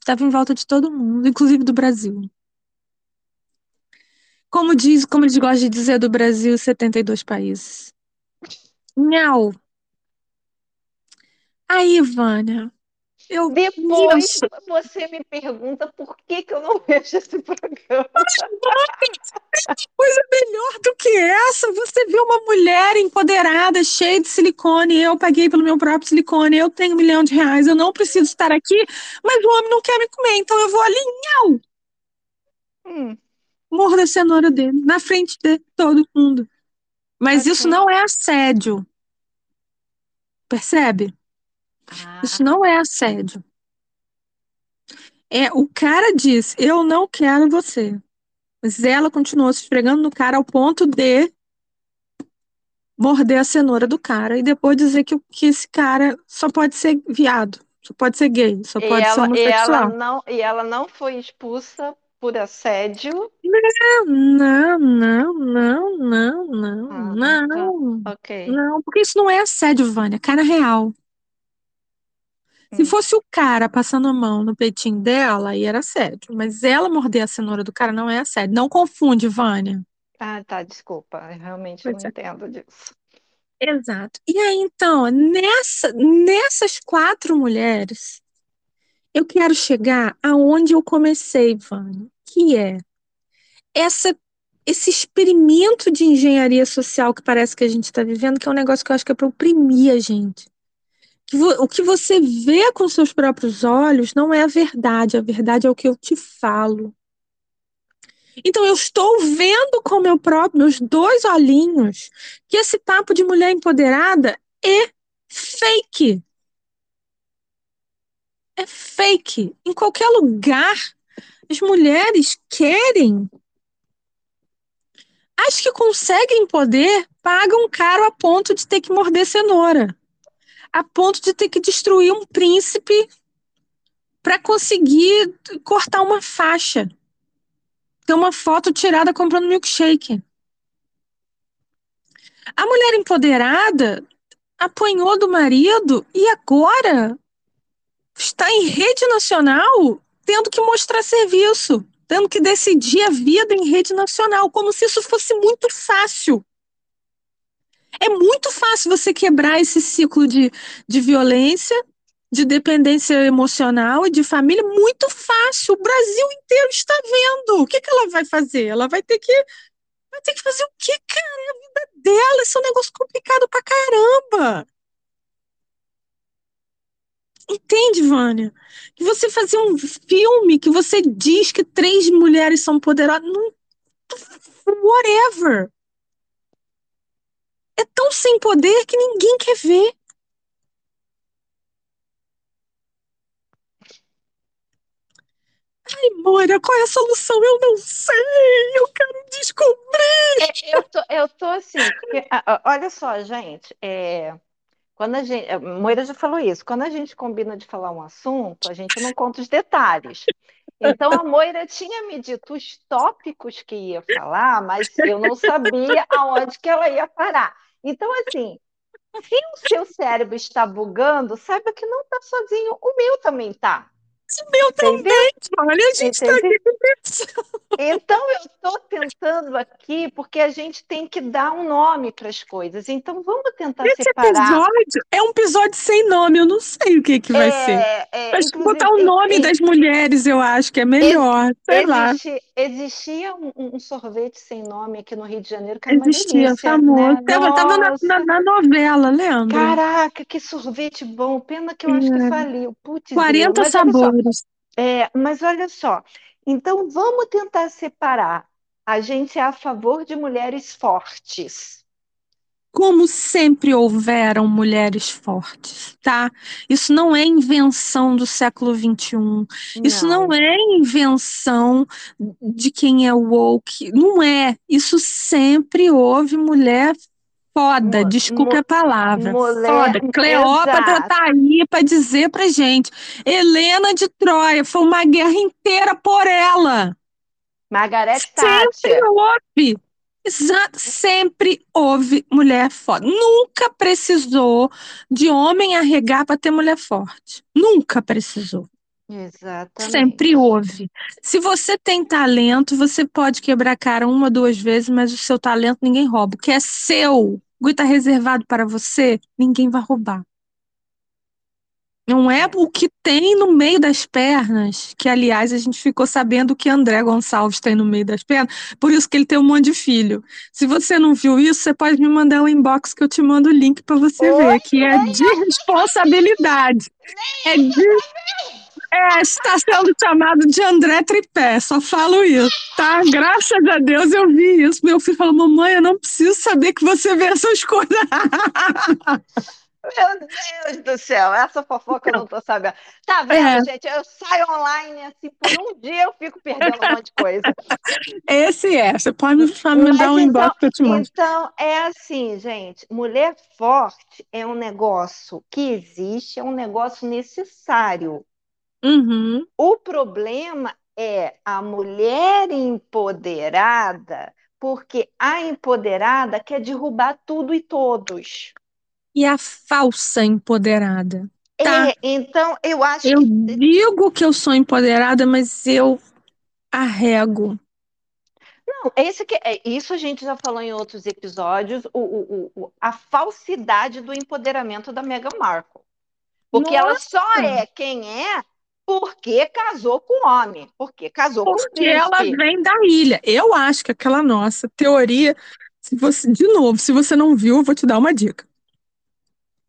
Estava em volta de todo mundo, inclusive do Brasil. Como diz, como eles gostam de dizer do Brasil, 72 países. Nhau. Aí, Vânia, eu Depois Isso. você me pergunta por que, que eu não vejo esse programa. coisa melhor do que essa. Você vê uma mulher empoderada, cheia de silicone. Eu paguei pelo meu próprio silicone. Eu tenho um milhão de reais. Eu não preciso estar aqui, mas o homem não quer me comer. Então eu vou ali, nhau, Hum, morro da cenoura dele, na frente de todo mundo. Mas Ok. isso não é assédio. Percebe? Ah, Isso não é assédio. É, o cara diz, eu não quero você. Mas ela continuou se esfregando no cara ao ponto de morder a cenoura do cara e depois dizer que, que esse cara só pode ser viado, só pode ser gay, só E pode ser ela, e ela homossexual. não, e ela não foi expulsa por assédio. Não, não, não, não, não, Ah, não, tá. Ok. não, porque isso não é assédio, Vânia, cara real. Se Hum. fosse o cara passando a mão no peitinho dela, aí era assédio. Mas ela morder a cenoura do cara não é assédio. Não confunde, Vânia. Ah, tá, desculpa. Eu realmente Pois não é. entendo disso. Exato. E aí, então, nessa, nessas quatro mulheres, eu quero chegar aonde eu comecei, Vânia, que é essa, esse experimento de engenharia social que parece que a gente está vivendo, que é um negócio que eu acho que é para oprimir a gente. Que o que você vê com seus próprios olhos não é a verdade, a verdade é o que eu te falo. Então, eu estou vendo com meu próprio, meus dois olhinhos, que esse papo de mulher empoderada é fake. É fake. Em qualquer lugar, as mulheres querem. As que conseguem poder pagam caro a ponto de ter que morder cenoura, a ponto de ter que destruir um príncipe para conseguir cortar uma faixa. Ter uma foto tirada comprando milkshake. A mulher empoderada apanhou do marido e agora está em rede nacional tendo que mostrar serviço, tendo que decidir a vida em rede nacional, como se isso fosse muito fácil. É muito fácil você quebrar esse ciclo de, de violência de dependência emocional e de família muito fácil. O Brasil inteiro está vendo. O que, que ela vai fazer? Ela vai ter que vai ter que fazer o quê, cara? A vida dela. Isso é um negócio complicado pra caramba. Entende, Vânia? Que você fazer um filme que você diz que três mulheres são poderosas. Não, whatever. É tão sem poder que ninguém quer ver. Ai, Moira, qual é a solução? Eu não sei, eu quero descobrir. É, eu, tô, eu tô assim, porque, olha só, gente, é, quando a gente, a Moira já falou isso, quando a gente combina de falar um assunto, a gente não conta os detalhes. Então a Moira tinha me dito os tópicos que ia falar, mas eu não sabia aonde que ela ia parar. Então, assim, se o seu cérebro está bugando, saiba que não está sozinho, o meu também está. O meu também, olha, a gente está aqui Então, eu estou tentando aqui, porque a gente tem que dar um nome para as coisas. Então, vamos tentar Esse separar. episódio é um episódio sem nome, eu não sei o que, que vai É, ser. é, Mas inclusive, botar o nome e- das mulheres, eu acho que é melhor. Sei lá. Existe- existia um, um sorvete sem nome aqui no Rio de Janeiro, que era uma Existia, delícia, famoso. né? Tava, tava na, na- na novela, lembra? caraca, que sorvete bom. Pena que eu acho que É. faliu. Putz, 40 mas olha só, sabores. é, mas olha só. Então, vamos tentar separar. A gente é a favor de mulheres fortes. Como sempre houveram mulheres fortes, tá? Isso não é invenção do século XXI. Isso não Não. é invenção de quem é woke. Não é. Isso sempre houve mulher foda. Mu- Desculpe a palavra. mulher- Foda. Cleópatra exato. tá aí para dizer pra gente. Helena de Troia foi uma guerra inteira por ela. Margaret Sempre Thatcher. houve. Exato, sempre houve mulher forte. Nunca precisou de homem arregar para ter mulher forte. Nunca precisou. Exatamente. Sempre houve. Se você tem talento, você pode quebrar a cara uma, duas vezes, mas o seu talento ninguém rouba. O que é seu, o que está reservado para você, ninguém vai roubar. Não é o que tem no meio das pernas, que aliás a gente ficou sabendo que André Gonçalves tem no meio das pernas, por isso que ele tem um monte de filho. Se você não viu isso, você pode me mandar um inbox que eu te mando o link para você Oi, ver, que é de responsabilidade. É de é, está sendo chamado de André Tripé, só falo isso, tá? Graças a Deus eu vi isso. Meu filho falou, mamãe, eu não preciso saber que você vê essas coisas. Meu Deus do céu, essa fofoca eu não tô sabendo. Tá vendo, É. gente? Eu saio online assim, por um dia eu fico perdendo um monte de coisa. Esse é, você pode me, me dar um então- inbox que eu te mando. Então, é assim, gente, mulher forte é um negócio que existe, é um negócio necessário. Uhum. O problema é a mulher empoderada, porque a empoderada quer derrubar tudo e todos. E a falsa empoderada. Tá. É, então, eu acho Eu que digo que eu sou empoderada, mas eu arrego. Não, esse que, é, isso a gente já falou em outros episódios, o, o- o- a falsidade do empoderamento da Meghan Markle. Porque ela só Nossa! é quem é porque casou com homem, porque casou com Porque ela vem da ilha. Eu acho que aquela nossa teoria, se você, de novo, se você não viu, eu vou te dar uma dica.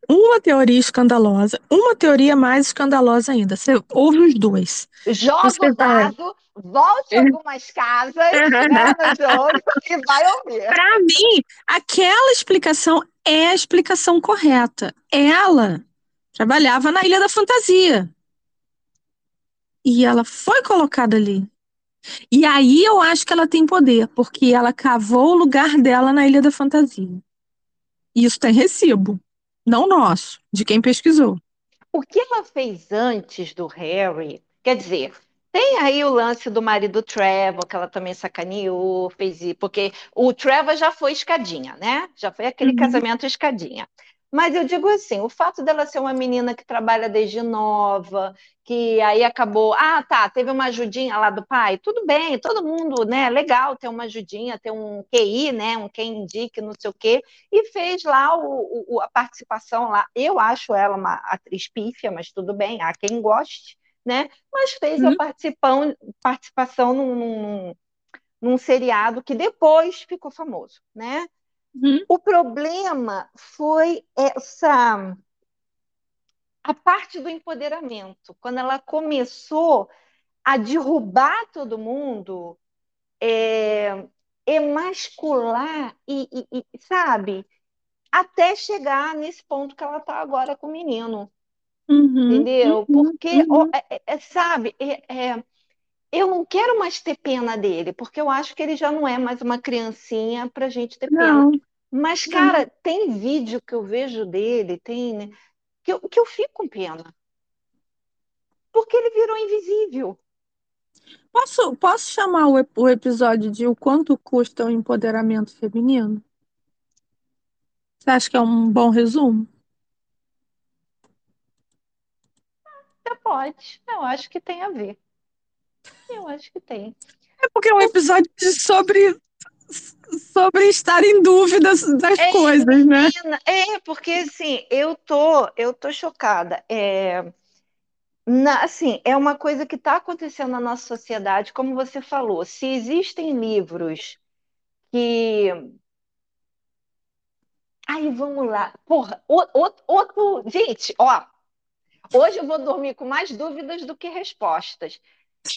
Uma teoria escandalosa, uma teoria mais escandalosa ainda. Você ouve os dois. Joga Você o vai- dado, volte a algumas casas, né, no jogo e vai ouvir. Para mim, aquela explicação é a explicação correta. Ela trabalhava na Ilha da Fantasia. E ela foi colocada ali. E aí eu acho que ela tem poder, porque ela cavou o lugar dela na Ilha da Fantasia. E isso tem recibo. Não nosso, de quem pesquisou. O que ela fez antes do Harry, quer dizer, tem aí o lance do marido Trevor, que ela também sacaneou, fez isso, porque o Trevor já foi escadinha, né? Já foi aquele Uhum. casamento escadinha. Mas eu digo assim, o fato dela ser uma menina que trabalha desde nova, que aí acabou, ah, tá, teve uma ajudinha lá do pai, tudo bem, todo mundo, né, legal ter uma ajudinha, ter um QI, né, um quem indique, não sei o quê, e fez lá o, o, a participação lá. Eu acho ela uma atriz pífia, mas tudo bem, há quem goste, né, mas fez uhum. a participação, participação num, num, num seriado que depois ficou famoso, né? Uhum. O problema foi essa a parte do empoderamento, quando ela começou a derrubar todo mundo, é, emascular e, e, e, sabe, até chegar nesse ponto que ela está agora com o menino. Uhum, entendeu? Uhum, Porque, uhum. É, é, sabe, é, é eu não quero mais ter pena dele, porque eu acho que ele já não é mais uma criancinha para a gente ter não. pena. Mas, cara, tem vídeo que eu vejo dele, tem, né, que, eu, que eu fico com pena. Porque ele virou invisível. Posso, posso chamar o, o episódio de o quanto custa o empoderamento feminino? Você acha que é um bom resumo? Você pode. Eu acho que tem a ver. Eu acho que tem. É porque é um episódio sobre sobre estar em dúvidas das é, coisas, né? É, porque assim, eu tô, eu tô chocada. É, na, assim, é uma coisa que está acontecendo na nossa sociedade, como você falou. Se existem livros que. Aí, vamos lá. Porra, outro, outro. Gente, ó. Hoje eu vou dormir com mais dúvidas do que respostas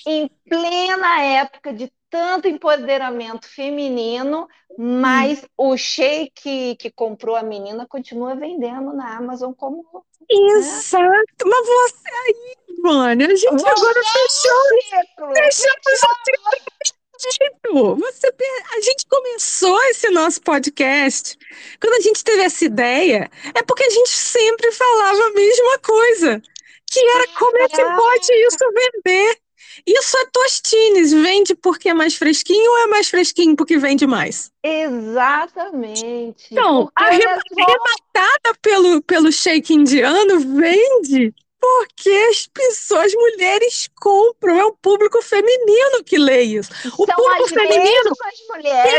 em plena época de tanto empoderamento feminino, mas o shake que comprou a menina continua vendendo na Amazon como. Né? Exato! Né? Mas você aí, mano, a gente você agora fechou. Fechamos o você, a gente começou esse nosso podcast quando a gente teve essa ideia, é porque a gente sempre falava a mesma coisa, que era como é que pode isso vender? Isso é Tostines. Vende porque é mais fresquinho ou é mais fresquinho porque vende mais? Exatamente. Então, porque a arrematada pelo, pelo shake indiano vende porque as pessoas, mulheres compram, é o público feminino que lê isso. O São público feminino mulheres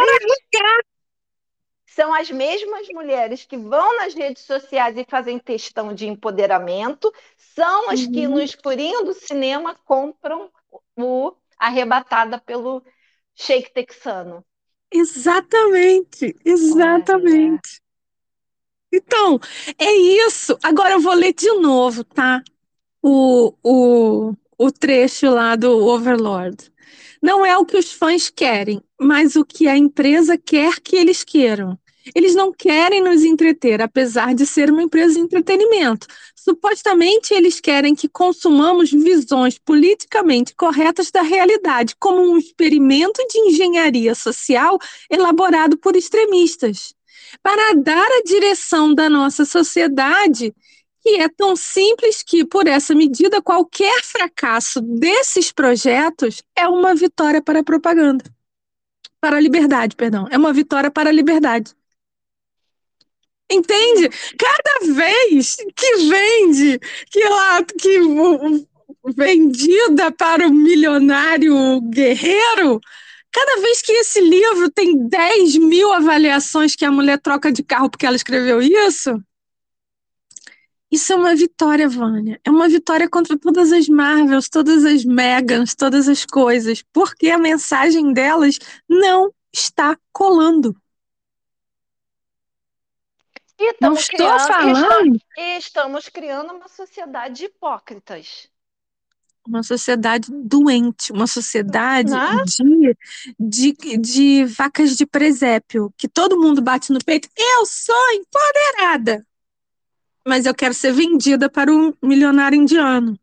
são as mesmas mulheres que vão nas redes sociais e fazem questão de empoderamento, são as uhum. que no escurinho do cinema compram o arrebatada pelo shake texano. Exatamente, exatamente. Então, é isso. Agora eu vou ler de novo, tá? O, o, o trecho lá do Overlord. Não é o que os fãs querem, mas o que a empresa quer que eles queiram. Eles não querem nos entreter, apesar de ser uma empresa de entretenimento. Supostamente, eles querem que consumamos visões politicamente corretas da realidade, como um experimento de engenharia social elaborado por extremistas. Para dar a direção da nossa sociedade, que é tão simples que, por essa medida, qualquer fracasso desses projetos é uma vitória para a propaganda. Para a liberdade, perdão. É uma vitória para a liberdade. Entende? Cada vez que vende, que lá, que vendida para o milionário guerreiro, cada vez que esse livro tem 10 mil avaliações que a mulher troca de carro porque ela escreveu isso, isso é uma vitória, Vânia. É uma vitória contra todas as Marvels, todas as Megans, todas as coisas, porque a mensagem delas não está colando. E Não estou criando, falando. Estamos criando uma sociedade de hipócritas. Uma sociedade doente, uma sociedade de, de, de vacas de presépio, que todo mundo bate no peito. Eu sou empoderada, mas eu quero ser vendida para um milionário indiano.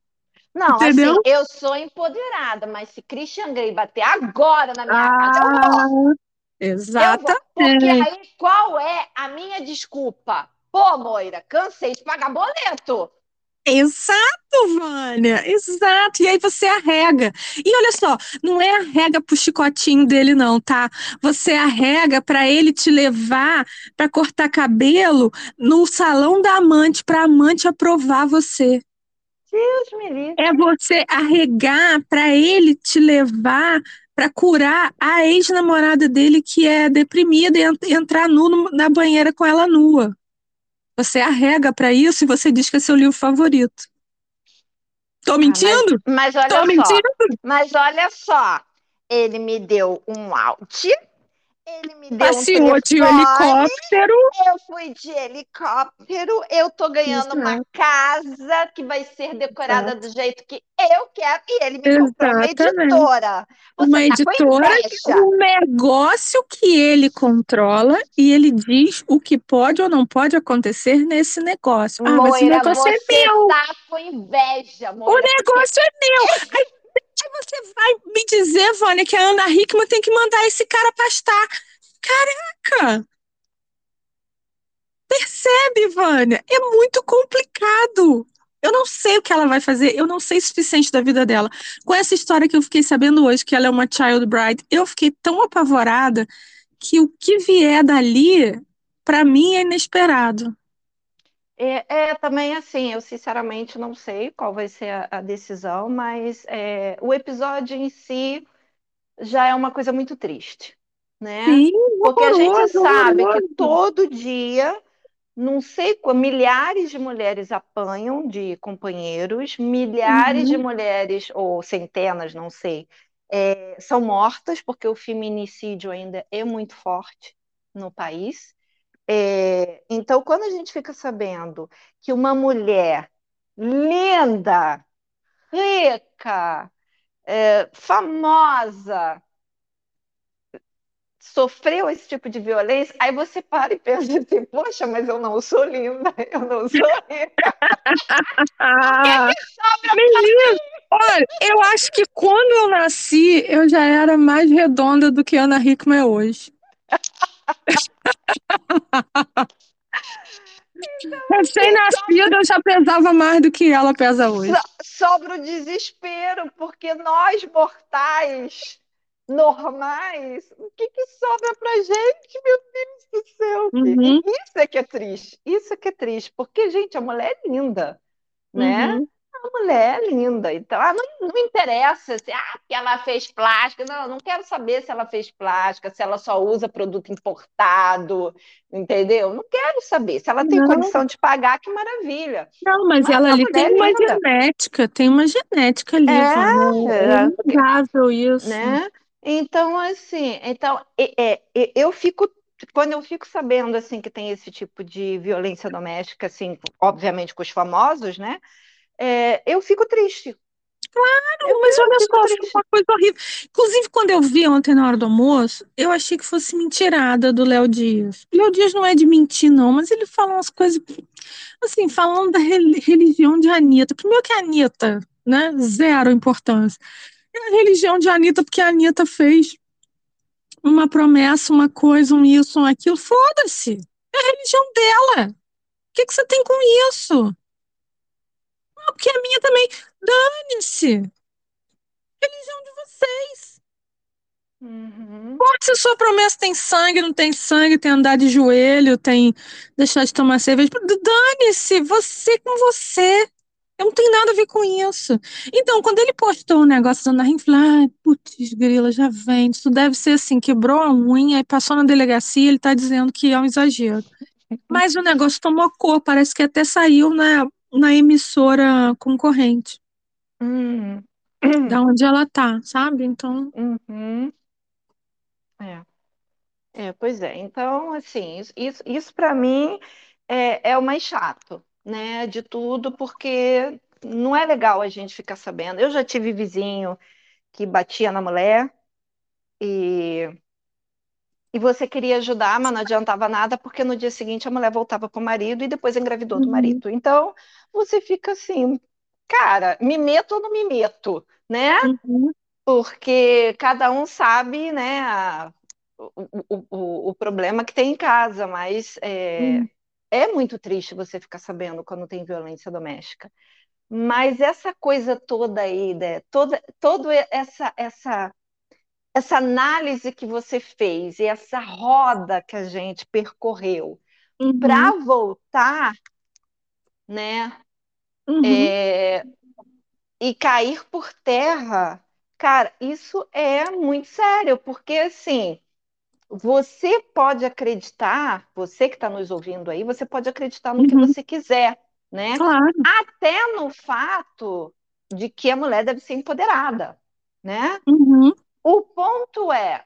Não, assim, Entendeu? assim, eu sou empoderada, mas se Christian Grey bater agora na minha ah, casa, eu vou. Exatamente. Porque aí qual é a minha desculpa? Pô, Moira, cansei de pagar boleto. Exato, Vânia, exato. E aí você arrega. E olha só, não é arrega pro chicotinho dele, não, tá? Você arrega para ele te levar para cortar cabelo no salão da amante, pra amante aprovar você. Deus me livre. É você arregar para ele te levar para curar a ex-namorada dele que é deprimida e entrar nu na banheira com ela nua. Você arrega para isso e você diz que é seu livro favorito. Tô mentindo? Ah, mas, mas, olha Tô só, mentindo? mas olha só, ele me deu um out ele me deu Passeou um de helicóptero. Eu fui de helicóptero. Eu tô ganhando Exato. uma casa que vai ser decorada Exato. do jeito que eu quero. E ele me comprou uma editora. Você uma tá editora, um negócio que ele controla e ele diz o que pode ou não pode acontecer nesse negócio. Ah, Moira, mas o negócio é meu. Tá com inveja, Moira, O negócio é meu. Aí você vai me dizer, Vânia, que a Ana Hickman tem que mandar esse cara pastar? Caraca! Percebe, Vânia? É muito complicado. Eu não sei o que ela vai fazer, eu não sei o suficiente da vida dela. Com essa história que eu fiquei sabendo hoje, que ela é uma child bride, eu fiquei tão apavorada que o que vier dali, para mim, é inesperado. É, é, também assim, eu sinceramente não sei qual vai ser a, a decisão, mas é, o episódio em si já é uma coisa muito triste, né? Sim, Porque a gente horroroso, sabe horroroso. que todo dia, não sei, milhares de mulheres apanham de companheiros, milhares de Uhum. mulheres, ou centenas, não sei, é, são mortas, porque o feminicídio ainda é muito forte no país. É, então, quando a gente fica sabendo que uma mulher linda, rica, é, famosa, sofreu esse tipo de violência, aí você para e pensa assim, poxa, mas eu não sou linda, eu não sou rica. Menino, olha, eu acho que quando eu nasci, eu já era mais redonda do que Ana Hickman é hoje. Recém-nascida, eu já pesava mais do que ela pesa hoje. So- sobra o desespero, porque nós mortais normais, o que que sobra pra gente, meu Deus do céu? Uhum. Isso é que é triste, isso é que é triste, porque, gente, a mulher é linda, né? Uhum. A mulher é linda, então ah, não, não interessa se ah, ela fez plástica, não, não quero saber se ela fez plástica, se ela só usa produto importado, entendeu? Não quero saber. Se ela tem Não. condição de pagar, que maravilha. Não, mas Mas ela ali tem é uma linda. genética, tem uma genética ali, É. É é, inegável isso. né? Então, assim, então, é, é, eu fico, quando eu fico sabendo, assim, que tem esse tipo de violência doméstica, assim, obviamente com os famosos, né? É, eu fico triste. Mas eu olha fico só, triste. uma coisa horrível. Inclusive, quando eu vi ontem na hora do almoço, eu achei que fosse mentirada do Léo Dias. O Léo Dias não é de mentir, não, mas ele fala umas coisas, assim, falando da rel- religião de Anitta. Primeiro que a Anitta, né, zero importância. É a religião de Anitta, porque a Anitta fez uma promessa, uma coisa, um isso, um aquilo. Foda-se. É a religião dela. O que que você tem com isso? Porque a minha também. Dane-se. Religião de vocês. Uhum. Pode se sua promessa tem sangue, não tem sangue, tem andar de joelho, tem deixar de tomar cerveja. Dane-se, você com você. Eu não tenho nada a ver com isso. Então, quando ele postou o negócio da Ana ai, putz, grila, já vem. Isso deve ser assim, quebrou a unha e passou na delegacia, ele tá dizendo que é um exagero. Mas o negócio tomou cor, parece que até saiu na, na emissora concorrente, Uhum. da onde ela tá, sabe? Então, Uhum. É. É, pois é. Então, assim, isso, isso, isso para mim é, é o mais chato, né, de tudo, porque não é legal a gente ficar sabendo. Eu já tive vizinho que batia na mulher e, e você queria ajudar, mas não adiantava nada, porque no dia seguinte a mulher voltava para o marido e depois engravidou do Uhum. marido. Então, você fica assim, cara, me meto ou não me meto, né? uhum, Porque cada um sabe, né, a- o, o, o, problema que tem em casa, mas é, uhum. é muito triste você ficar sabendo quando tem violência doméstica, Mas essa coisa toda aí, né? toda, toda essa, essa, essa análise que você fez e essa roda que a gente percorreu Uhum, para voltar, né? uhum, é, e cair por terra, cara, isso é muito sério, porque assim, você pode acreditar, você que está nos ouvindo aí, você pode acreditar no que uhum, você quiser, né? claro. Até no fato de que a mulher deve ser empoderada, né? Uhum, O ponto é,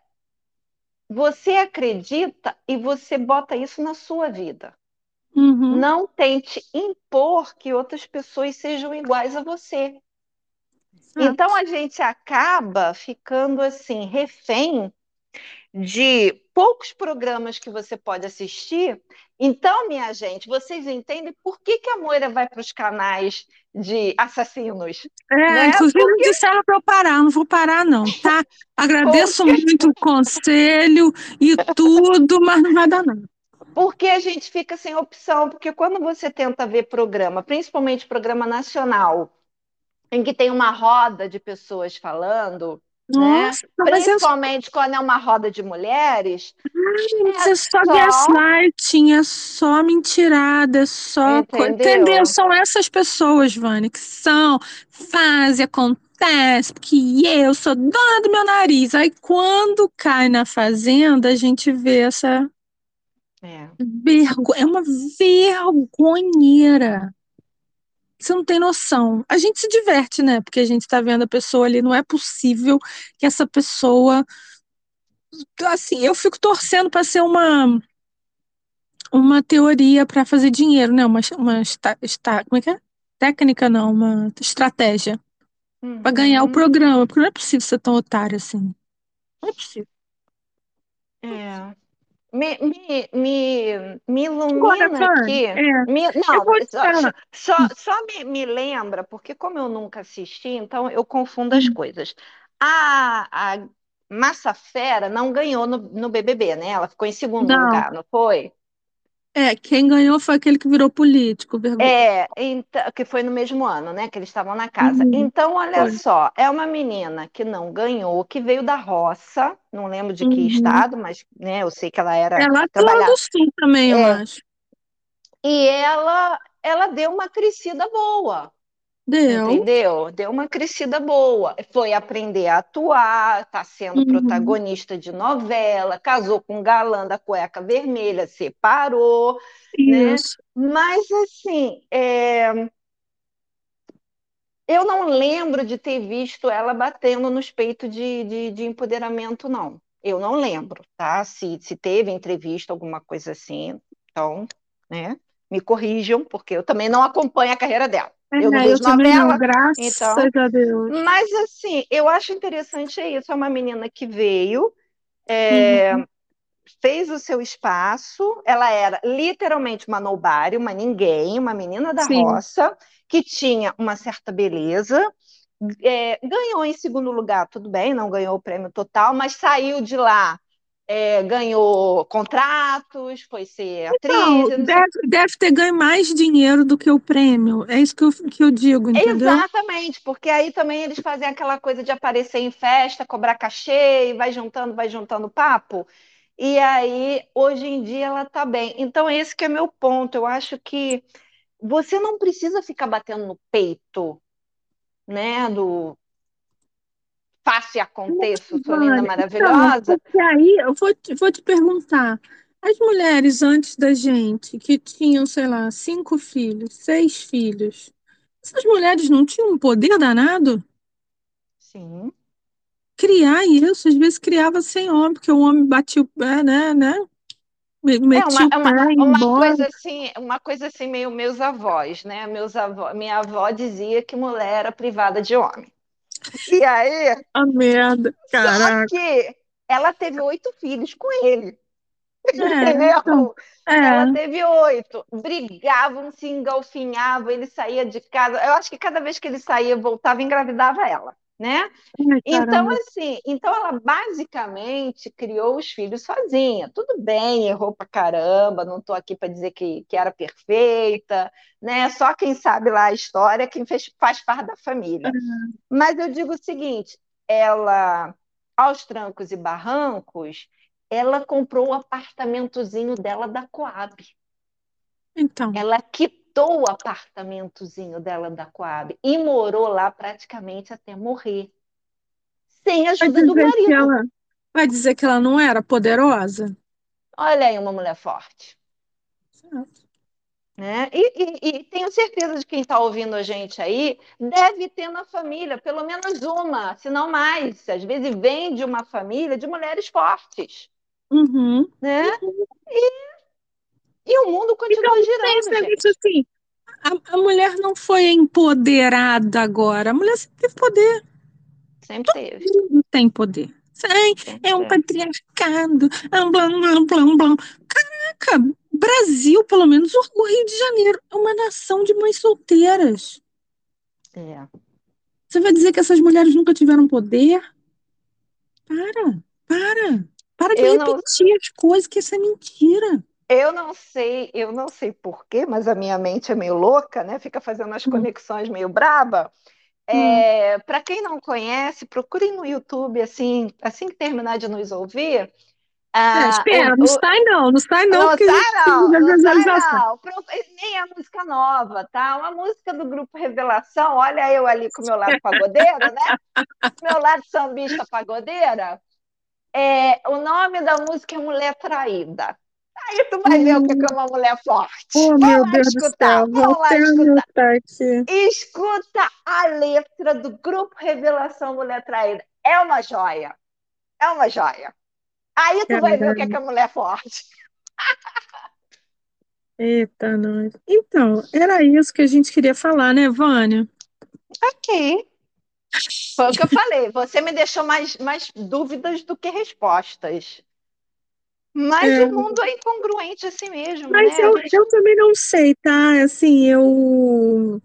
você acredita e você bota isso na sua vida. uhum, Não tente impor que outras pessoas sejam iguais a você. Então a gente acaba ficando assim, refém de poucos programas que você pode assistir. Então, minha gente, vocês entendem por que, que a Moira vai para os canais de assassinos? É, Né? inclusive Porque, disseram para eu parar, não vou parar não, tá? Agradeço porque, muito o conselho e tudo, mas não vai dar não. porque a gente fica sem opção, porque quando você tenta ver programa, principalmente programa nacional, em que tem uma roda de pessoas falando? Nossa, mas é, Principalmente quando é uma roda de mulheres, mas é é só só, gaslighting, é só mentirada, é só. Entendeu? entendeu? São essas pessoas, Vânia, que são, fazem, acontece, porque eu sou dona do meu nariz. Aí quando cai na fazenda, a gente vê essa É. vergonha, é uma vergonheira. Você não tem noção. A gente se diverte, né? Porque a gente tá vendo a pessoa ali. Não é possível que essa pessoa. Assim, eu fico torcendo para ser uma, uma teoria para fazer dinheiro, né? Uma, uma esta- como é que é? Técnica, não, uma estratégia para ganhar o Uhum. programa. Porque não é possível ser tão otário assim. Não é possível. É. Me, me, me, me Agora, ilumina Vânia, aqui. é, Me- não, só, só, só me, me lembra, porque como eu nunca assisti, então eu confundo as Hum, coisas. A, a Massa Fera não ganhou no, no BBB, né? Ela ficou em segundo Não, lugar, não foi? É, quem ganhou foi aquele que virou político, vergonha. É, então, que foi no mesmo ano, né? Que eles estavam na casa. Uhum, Então, olha foi. só, é uma menina que não ganhou, que veio da roça, não lembro de que Uhum. estado, mas né, eu sei que ela era Ela atua trabalhar. do sul também, eu É, acho. e ela, ela deu uma crescida boa, Deu. entendeu? Deu uma crescida boa. Foi aprender a atuar, está sendo Uhum. protagonista de novela, casou com um galã da cueca vermelha, separou, né? Isso. Mas assim, é, eu não lembro de ter visto ela batendo nos peitos de, de, de empoderamento, não. Eu não lembro, tá? Se, se teve entrevista, alguma coisa assim, então, né? Me corrijam, porque eu também não acompanho a carreira dela. Eu não É, eu vejo também não, novela, graças então. a Deus. Mas assim, eu acho interessante é isso. É uma menina que veio, é, Uhum. fez o seu espaço. Ela era literalmente uma nobody, uma ninguém, uma menina da Sim. roça, que tinha uma certa beleza. É, ganhou em segundo lugar, tudo bem, não ganhou o prêmio total, mas saiu de lá, é, ganhou contratos, foi ser atriz, Então, deve, deve ter ganho mais dinheiro do que o prêmio. É isso que eu, que eu digo, entendeu? Exatamente, porque aí também eles fazem aquela coisa de aparecer em festa, cobrar cachê e vai juntando, vai juntando papo. E aí, hoje em dia, ela tá bem. Então, esse que é meu ponto. Eu acho que você não precisa ficar batendo no peito, né? Do faça e aconteça, sou linda, Vânia, então, maravilhosa. porque aí eu vou te, vou te perguntar. As mulheres antes da gente, que tinham, sei lá, cinco filhos, seis filhos, essas mulheres não tinham um poder danado? Sim. Criar isso, às vezes criava sem homem, porque o homem batia o pé, né, né? É Metia uma, o é pé uma, uma coisa assim, uma coisa assim meio meus avós, né? Meus avó, minha avó dizia que mulher era privada de homem. E aí, A merda, só caraca. que ela teve oito filhos com ele. É, então, Entendeu? é, Ela teve oito. Brigavam, se engalfinhavam, ele saía de casa. Eu acho que cada vez que ele saía, voltava e engravidava ela. Né? Ai, Então, assim, então ela basicamente criou os filhos sozinha. Tudo bem, errou pra caramba, não estou aqui para dizer que, que era perfeita, né? Só quem sabe lá a história, quem fez, faz parte da família. Mas eu digo o seguinte: ela, aos trancos e barrancos, ela comprou o apartamentozinho dela da Coab. Então, Ela quitou o apartamentozinho dela da Coab e morou lá praticamente até morrer, sem ajuda do marido. ela, vai dizer que ela não era poderosa? Olha aí uma mulher forte. Certo. Né? E, e- e tenho certeza de quem está ouvindo a gente aí deve ter na família pelo menos uma, se não mais. Às vezes vem de uma família de mulheres fortes, Uhum. né? E o mundo continua Tem girando, gente. assim, a, a mulher não foi empoderada agora, a mulher sempre teve poder, Sempre teve. não tem poder. Ai, é um patriarcado, ah, blá, blá, blá, blá. Caraca, Brasil, pelo menos o Rio de Janeiro, é uma nação de mães solteiras. É. Você vai dizer que essas mulheres nunca tiveram poder? Para, para. Para de Eu não, repetir as coisas, que isso é mentira. Eu não sei, eu não sei porquê, mas a minha mente é meio louca, né? Fica fazendo as Hum, conexões meio braba. hum. É, para quem não conhece, procurem no YouTube assim, assim que terminar de nos ouvir. É, Ah, espera, o, não sai não, não sai não, não porque a sai gente precisa não, da não sai não. Nem a música nova, tá? Uma música do grupo Revelação. Olha eu ali com o meu lado pagodeiro, né? Meu lado sambista pagodeira. É, o nome da música é Mulher Traída. Aí tu vai ver o que Hum, é uma mulher forte. oh, Vamos meu lá Deus do escutar, céu, lá até escutar. aqui. Escuta a letra do grupo Revelação Mulher Traída. É uma joia. É uma joia. Aí tu vai ver o que é, que é mulher forte. Eita, nós. Então, era isso que a gente queria falar, né, Vânia? Ok. Foi o que eu falei. Você me deixou mais, mais dúvidas do que respostas. Mas É, o mundo é incongruente assim mesmo, mas né? A eu, eu também não sei, tá? Assim, eu.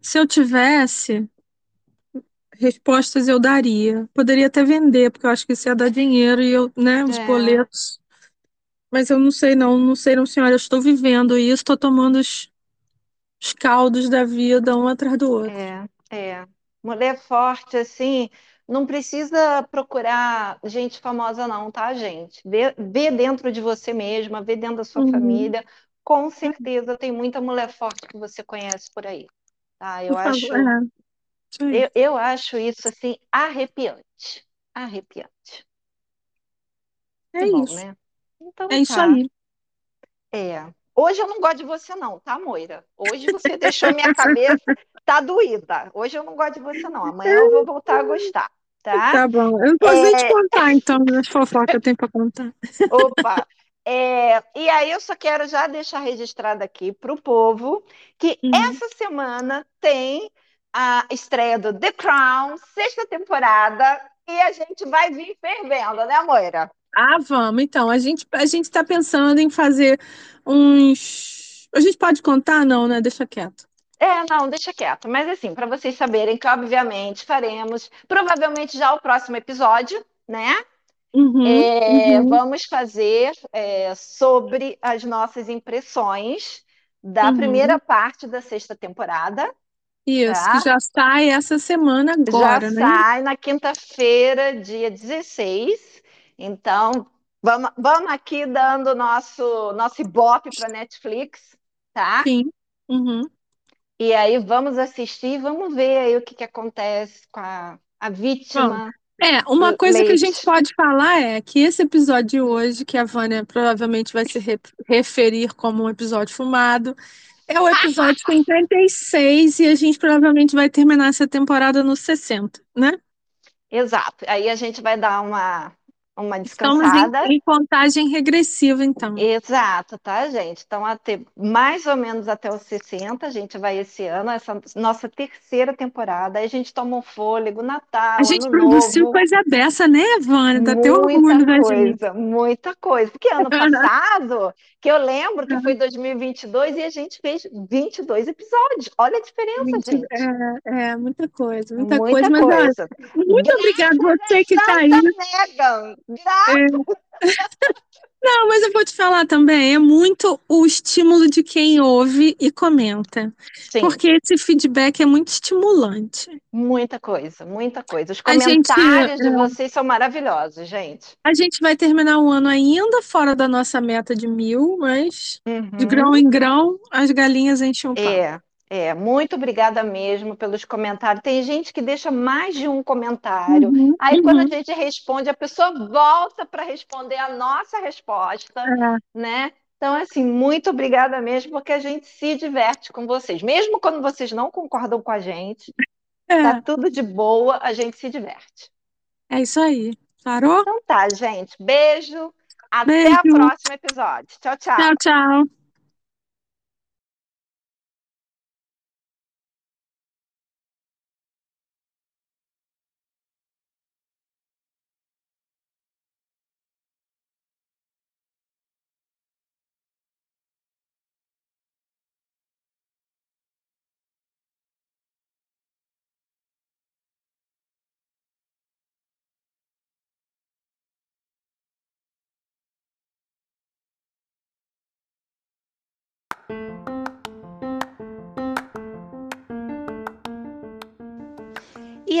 Se eu tivesse respostas, eu daria. Poderia até vender, porque eu acho que isso ia dar dinheiro e eu, né, os É, boletos. Mas eu não sei, não, não sei, não, senhora. Eu estou vivendo isso, estou tomando os, os caldos da vida um atrás do outro. é, é. Mulher forte, assim, não precisa procurar gente famosa, não, tá, gente? Vê, vê dentro de você mesma, vê dentro da sua Uhum. família. Com certeza tem muita mulher forte que você conhece por aí, tá? Eu Por acho, é, isso eu, eu acho isso, assim, arrepiante. Arrepiante. É bom, isso. né? Então É isso tá. aí. É. Hoje eu não gosto de você, não, tá, Moira? Hoje você deixou minha cabeça, tá doída. Hoje eu não gosto de você, não. Amanhã eu vou voltar a gostar, tá? Tá bom. Eu não posso nem te É, contar, então, as fofocas que eu tenho para contar. opa. É, e aí eu só quero já deixar registrado aqui para o povo que Uhum. essa semana tem a estreia do The Crown, sexta temporada, e a gente vai vir fervendo, né, Moira? Ah, vamos. Então, a gente a gente está pensando em fazer uns. A gente pode contar? Não, né? Deixa quieto. É, não, deixa quieto. Mas assim, para vocês saberem que, obviamente, faremos provavelmente já o próximo episódio, né? Uhum, É, uhum, vamos fazer é, sobre as nossas impressões da uhum. primeira parte da sexta temporada, Isso, que tá? já sai essa semana Já agora, né? sai na quinta-feira, dia 16. Então, vamos, vamos aqui dando nosso, nosso ibope para Netflix, tá? Sim. Uhum. E aí vamos assistir, vamos ver aí o que, que acontece com a, a Bom, vítima é, uma coisa que a gente Leite. pode falar é que esse episódio de hoje, que a Vânia provavelmente vai se re- referir como um episódio fumado, é o episódio 56 e a gente provavelmente vai terminar essa temporada no 60, né? Exato. Aí a gente vai dar uma, uma descansada. Estamos em, em contagem regressiva, então. Exato, tá, gente? Então, até mais ou menos até os 60, a gente vai esse ano, essa nossa terceira temporada. Aí a gente toma um fôlego, Natal, A gente produziu novo. coisa dessa, né, Vânia? Dá até orgulho Muita da gente. coisa, muita coisa. Porque ano passado, que eu lembro que foi 2022 e a gente fez 22 episódios. Olha a diferença, Gente, gente. É, é, muita coisa, muita, Muita coisa. Mas, coisa. muito obrigada você que está aí. Megan, gra- É. Não, mas eu vou te falar também, é muito o estímulo de quem ouve e comenta. Sim, Porque esse feedback é muito estimulante. muita coisa, muita coisa. Os A gente, comentários de é, vocês são maravilhosos, gente. a gente vai terminar o ano ainda fora da nossa meta de mil, mas de Uhum. grão em grão, as galinhas enchem o papo. É, é, muito obrigada mesmo pelos comentários. Tem gente que deixa mais de um comentário. Uhum, Aí, quando a uhum. gente responde, a pessoa volta para responder a nossa resposta, É, né? Então, assim, muito obrigada mesmo, porque a gente se diverte com vocês. Mesmo quando vocês não concordam com a gente, tá é, tudo de boa, a gente se diverte. é isso aí. Parou? Então tá, gente. Beijo. Até o próximo episódio. Tchau, tchau. Tchau, tchau.